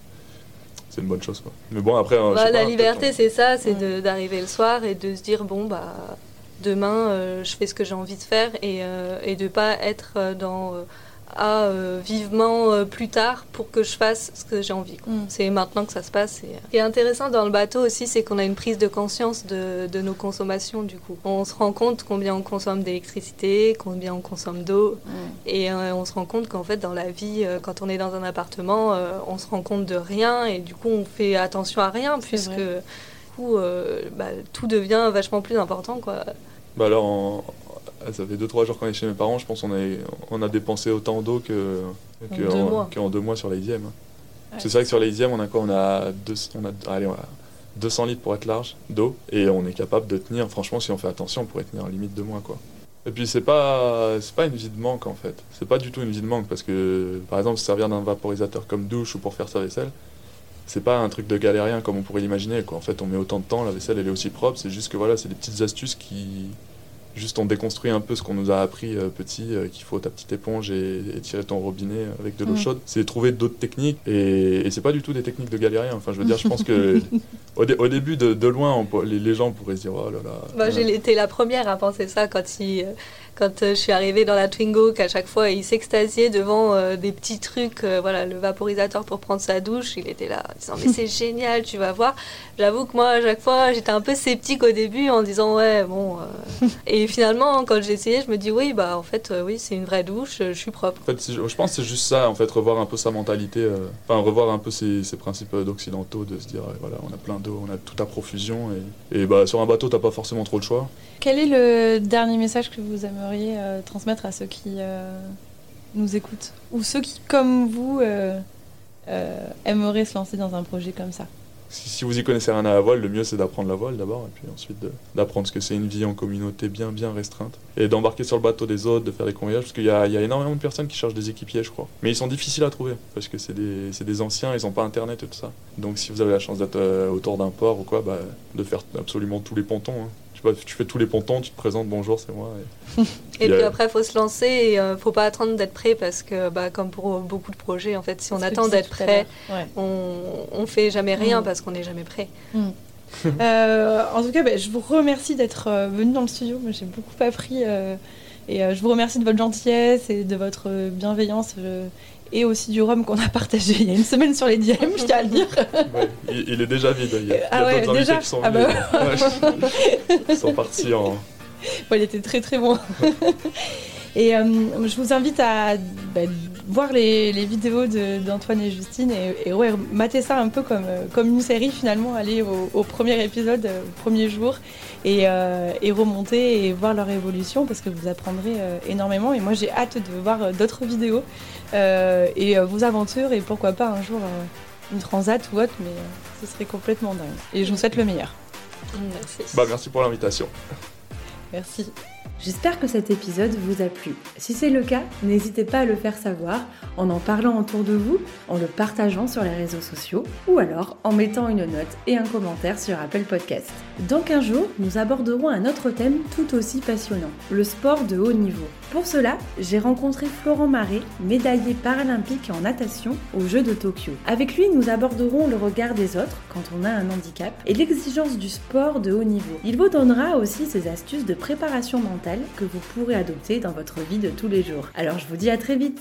Speaker 2: C'est une bonne chose, quoi. Mais bon, après. je
Speaker 3: Bah, la
Speaker 2: pas,
Speaker 3: liberté, c'est ça, c'est
Speaker 4: Ouais.
Speaker 3: d'arriver le soir et de se dire bon bah demain euh, je fais ce que j'ai envie de faire et, euh, et de pas être euh, dans euh, vivement euh, plus tard pour que je fasse ce que j'ai envie.
Speaker 4: Mm.
Speaker 3: C'est maintenant que ça se passe. Et... Ce qui est intéressant dans le bateau aussi, c'est qu'on a une prise de conscience de, de nos consommations du coup. On se rend compte combien on consomme d'électricité, combien on consomme d'eau. Et euh, on se rend compte qu'en fait, dans la vie, quand on est dans un appartement, on se rend compte de rien et du coup, on fait attention à rien puisque
Speaker 4: vrai.
Speaker 3: Coup, euh, bah, tout devient vachement plus important. Quoi.
Speaker 2: Bah alors, en- ah, ça fait 2-3 jours qu'on est chez mes parents, je pense qu'on a, on a dépensé autant d'eau que,
Speaker 3: En
Speaker 2: que
Speaker 3: deux
Speaker 2: en,
Speaker 3: mois.
Speaker 2: qu'en deux mois sur les dixièmes.
Speaker 4: Ouais.
Speaker 2: C'est vrai que sur les dixièmes, on a quoi On a, deux, on a, allez, on a 200 litres pour être large d'eau et on est capable de tenir, franchement, si on fait attention, on pourrait tenir limite deux mois. quoi. Et puis c'est pas c'est pas une vie de manque en fait. C'est pas du tout une vie de manque parce que par exemple se servir d'un vaporisateur comme douche ou pour faire sa vaisselle, c'est pas un truc de galérien comme on pourrait l'imaginer. Quoi. En fait, on met autant de temps, la vaisselle elle est aussi propre. C'est juste que voilà, c'est des petites astuces qui, juste on déconstruit un peu ce qu'on nous a appris euh, petit, euh, qu'il faut ta petite éponge et, et tirer ton robinet avec de l'eau
Speaker 4: Mm.
Speaker 2: chaude. C'est trouver d'autres techniques et, et c'est pas du tout des techniques de galérien. Enfin, je veux dire, je pense que au, dé- au début de, de loin, on les, les gens pourraient se dire oh là là.
Speaker 3: Moi, j'ai été la première à penser ça quand, il, euh, quand euh, je suis arrivée dans la Twingo, qu'à chaque fois il s'extasiait devant euh, des petits trucs, euh, voilà, le vaporisateur pour prendre sa douche. Il était là en disant Mais c'est génial, tu vas voir. J'avoue que moi, à chaque fois, j'étais un peu sceptique au début en disant Ouais, bon. euh. Et finalement, quand j'ai essayé, je me dis Oui, bah en fait, euh, oui, c'est une vraie douche, euh, je suis propre.
Speaker 2: En fait, je pense que c'est juste ça, en fait, revoir un peu sa mentalité, euh, enfin, revoir un peu ses, ses principes d'occidentaux, de se dire, voilà, on a plein d'eau, on a tout à profusion, et, et bah, sur un bateau, t'as pas forcément trop le choix.
Speaker 4: Quel est le dernier message que vous aimeriez euh, transmettre à ceux qui euh, nous écoutent Ou ceux qui, comme vous, euh, euh, aimeraient se lancer dans un projet comme ça?
Speaker 2: Si, vous y connaissez rien à la voile, le mieux c'est d'apprendre la voile d'abord, et puis ensuite d'apprendre ce que c'est une vie en communauté bien, bien restreinte, et d'embarquer sur le bateau des autres, de faire des convoyages, parce qu'il y a, énormément de personnes qui cherchent des équipiers, je crois. Mais ils sont difficiles à trouver, parce que c'est des, des anciens, ils ont pas internet et tout ça. Donc si vous avez la chance d'être euh, autour d'un port ou quoi, bah, de faire absolument tous les pontons. hein. Tu, fais tous les pontons, tu te présentes, bonjour, c'est moi. et-
Speaker 3: puis après, il faut se lancer et euh, faut pas attendre d'être prêt parce que, bah, comme pour beaucoup de projets, en fait, si on attend d'être prêt.
Speaker 4: Ouais.
Speaker 3: on, on fait jamais rien
Speaker 4: Mm.
Speaker 3: parce qu'on n'est jamais prêt.
Speaker 4: Euh, en tout cas, bah, je vous remercie d'être euh, venu dans le studio. Moi, J'ai beaucoup appris. euh, et euh, je vous remercie de votre gentillesse et de votre euh, bienveillance. Et aussi du rhum qu'on a partagé il y a une semaine sur les DM, je tiens à le dire.
Speaker 2: Ouais, il, il est déjà vide, il y a,
Speaker 4: Ah ouais,
Speaker 2: d'autres
Speaker 4: déjà
Speaker 2: qui sont
Speaker 4: Ah bah
Speaker 2: Ouais. Ils sont partis en...
Speaker 4: Bon, il était très très bon. et euh, je vous invite à bah, voir les, les vidéos de- d'Antoine et Justine et, et ouais, mater ça un peu comme, euh, comme une série finalement, aller au, au premier épisode, euh, au premier jour et, euh, et remonter et voir leur évolution parce que vous apprendrez euh, énormément. Et moi j'ai hâte de voir euh, d'autres vidéos euh, et euh, vos aventures et pourquoi pas un jour euh, une transat ou autre, mais euh, ce serait complètement dingue. Et je vous souhaite le meilleur.
Speaker 3: Merci.
Speaker 2: Bah, merci pour l'invitation.
Speaker 4: Merci.
Speaker 1: J'espère que cet épisode vous a plu. Si c'est le cas, n'hésitez pas à le faire savoir en en parlant autour de vous, en le partageant sur les réseaux sociaux ou alors en mettant une note et un commentaire sur Apple Podcast. Dans 15 jours, nous aborderons un autre thème tout aussi passionnant, le sport de haut niveau. Pour cela, j'ai rencontré Florent Marais, médaillé paralympique en natation aux Jeux de Tokyo. Avec lui, nous aborderons le regard des autres quand on a un handicap et l'exigence du sport de haut niveau. Il vous donnera aussi ses astuces de préparation mentale que vous pourrez adopter dans votre vie de tous les jours. Alors je vous dis à très vite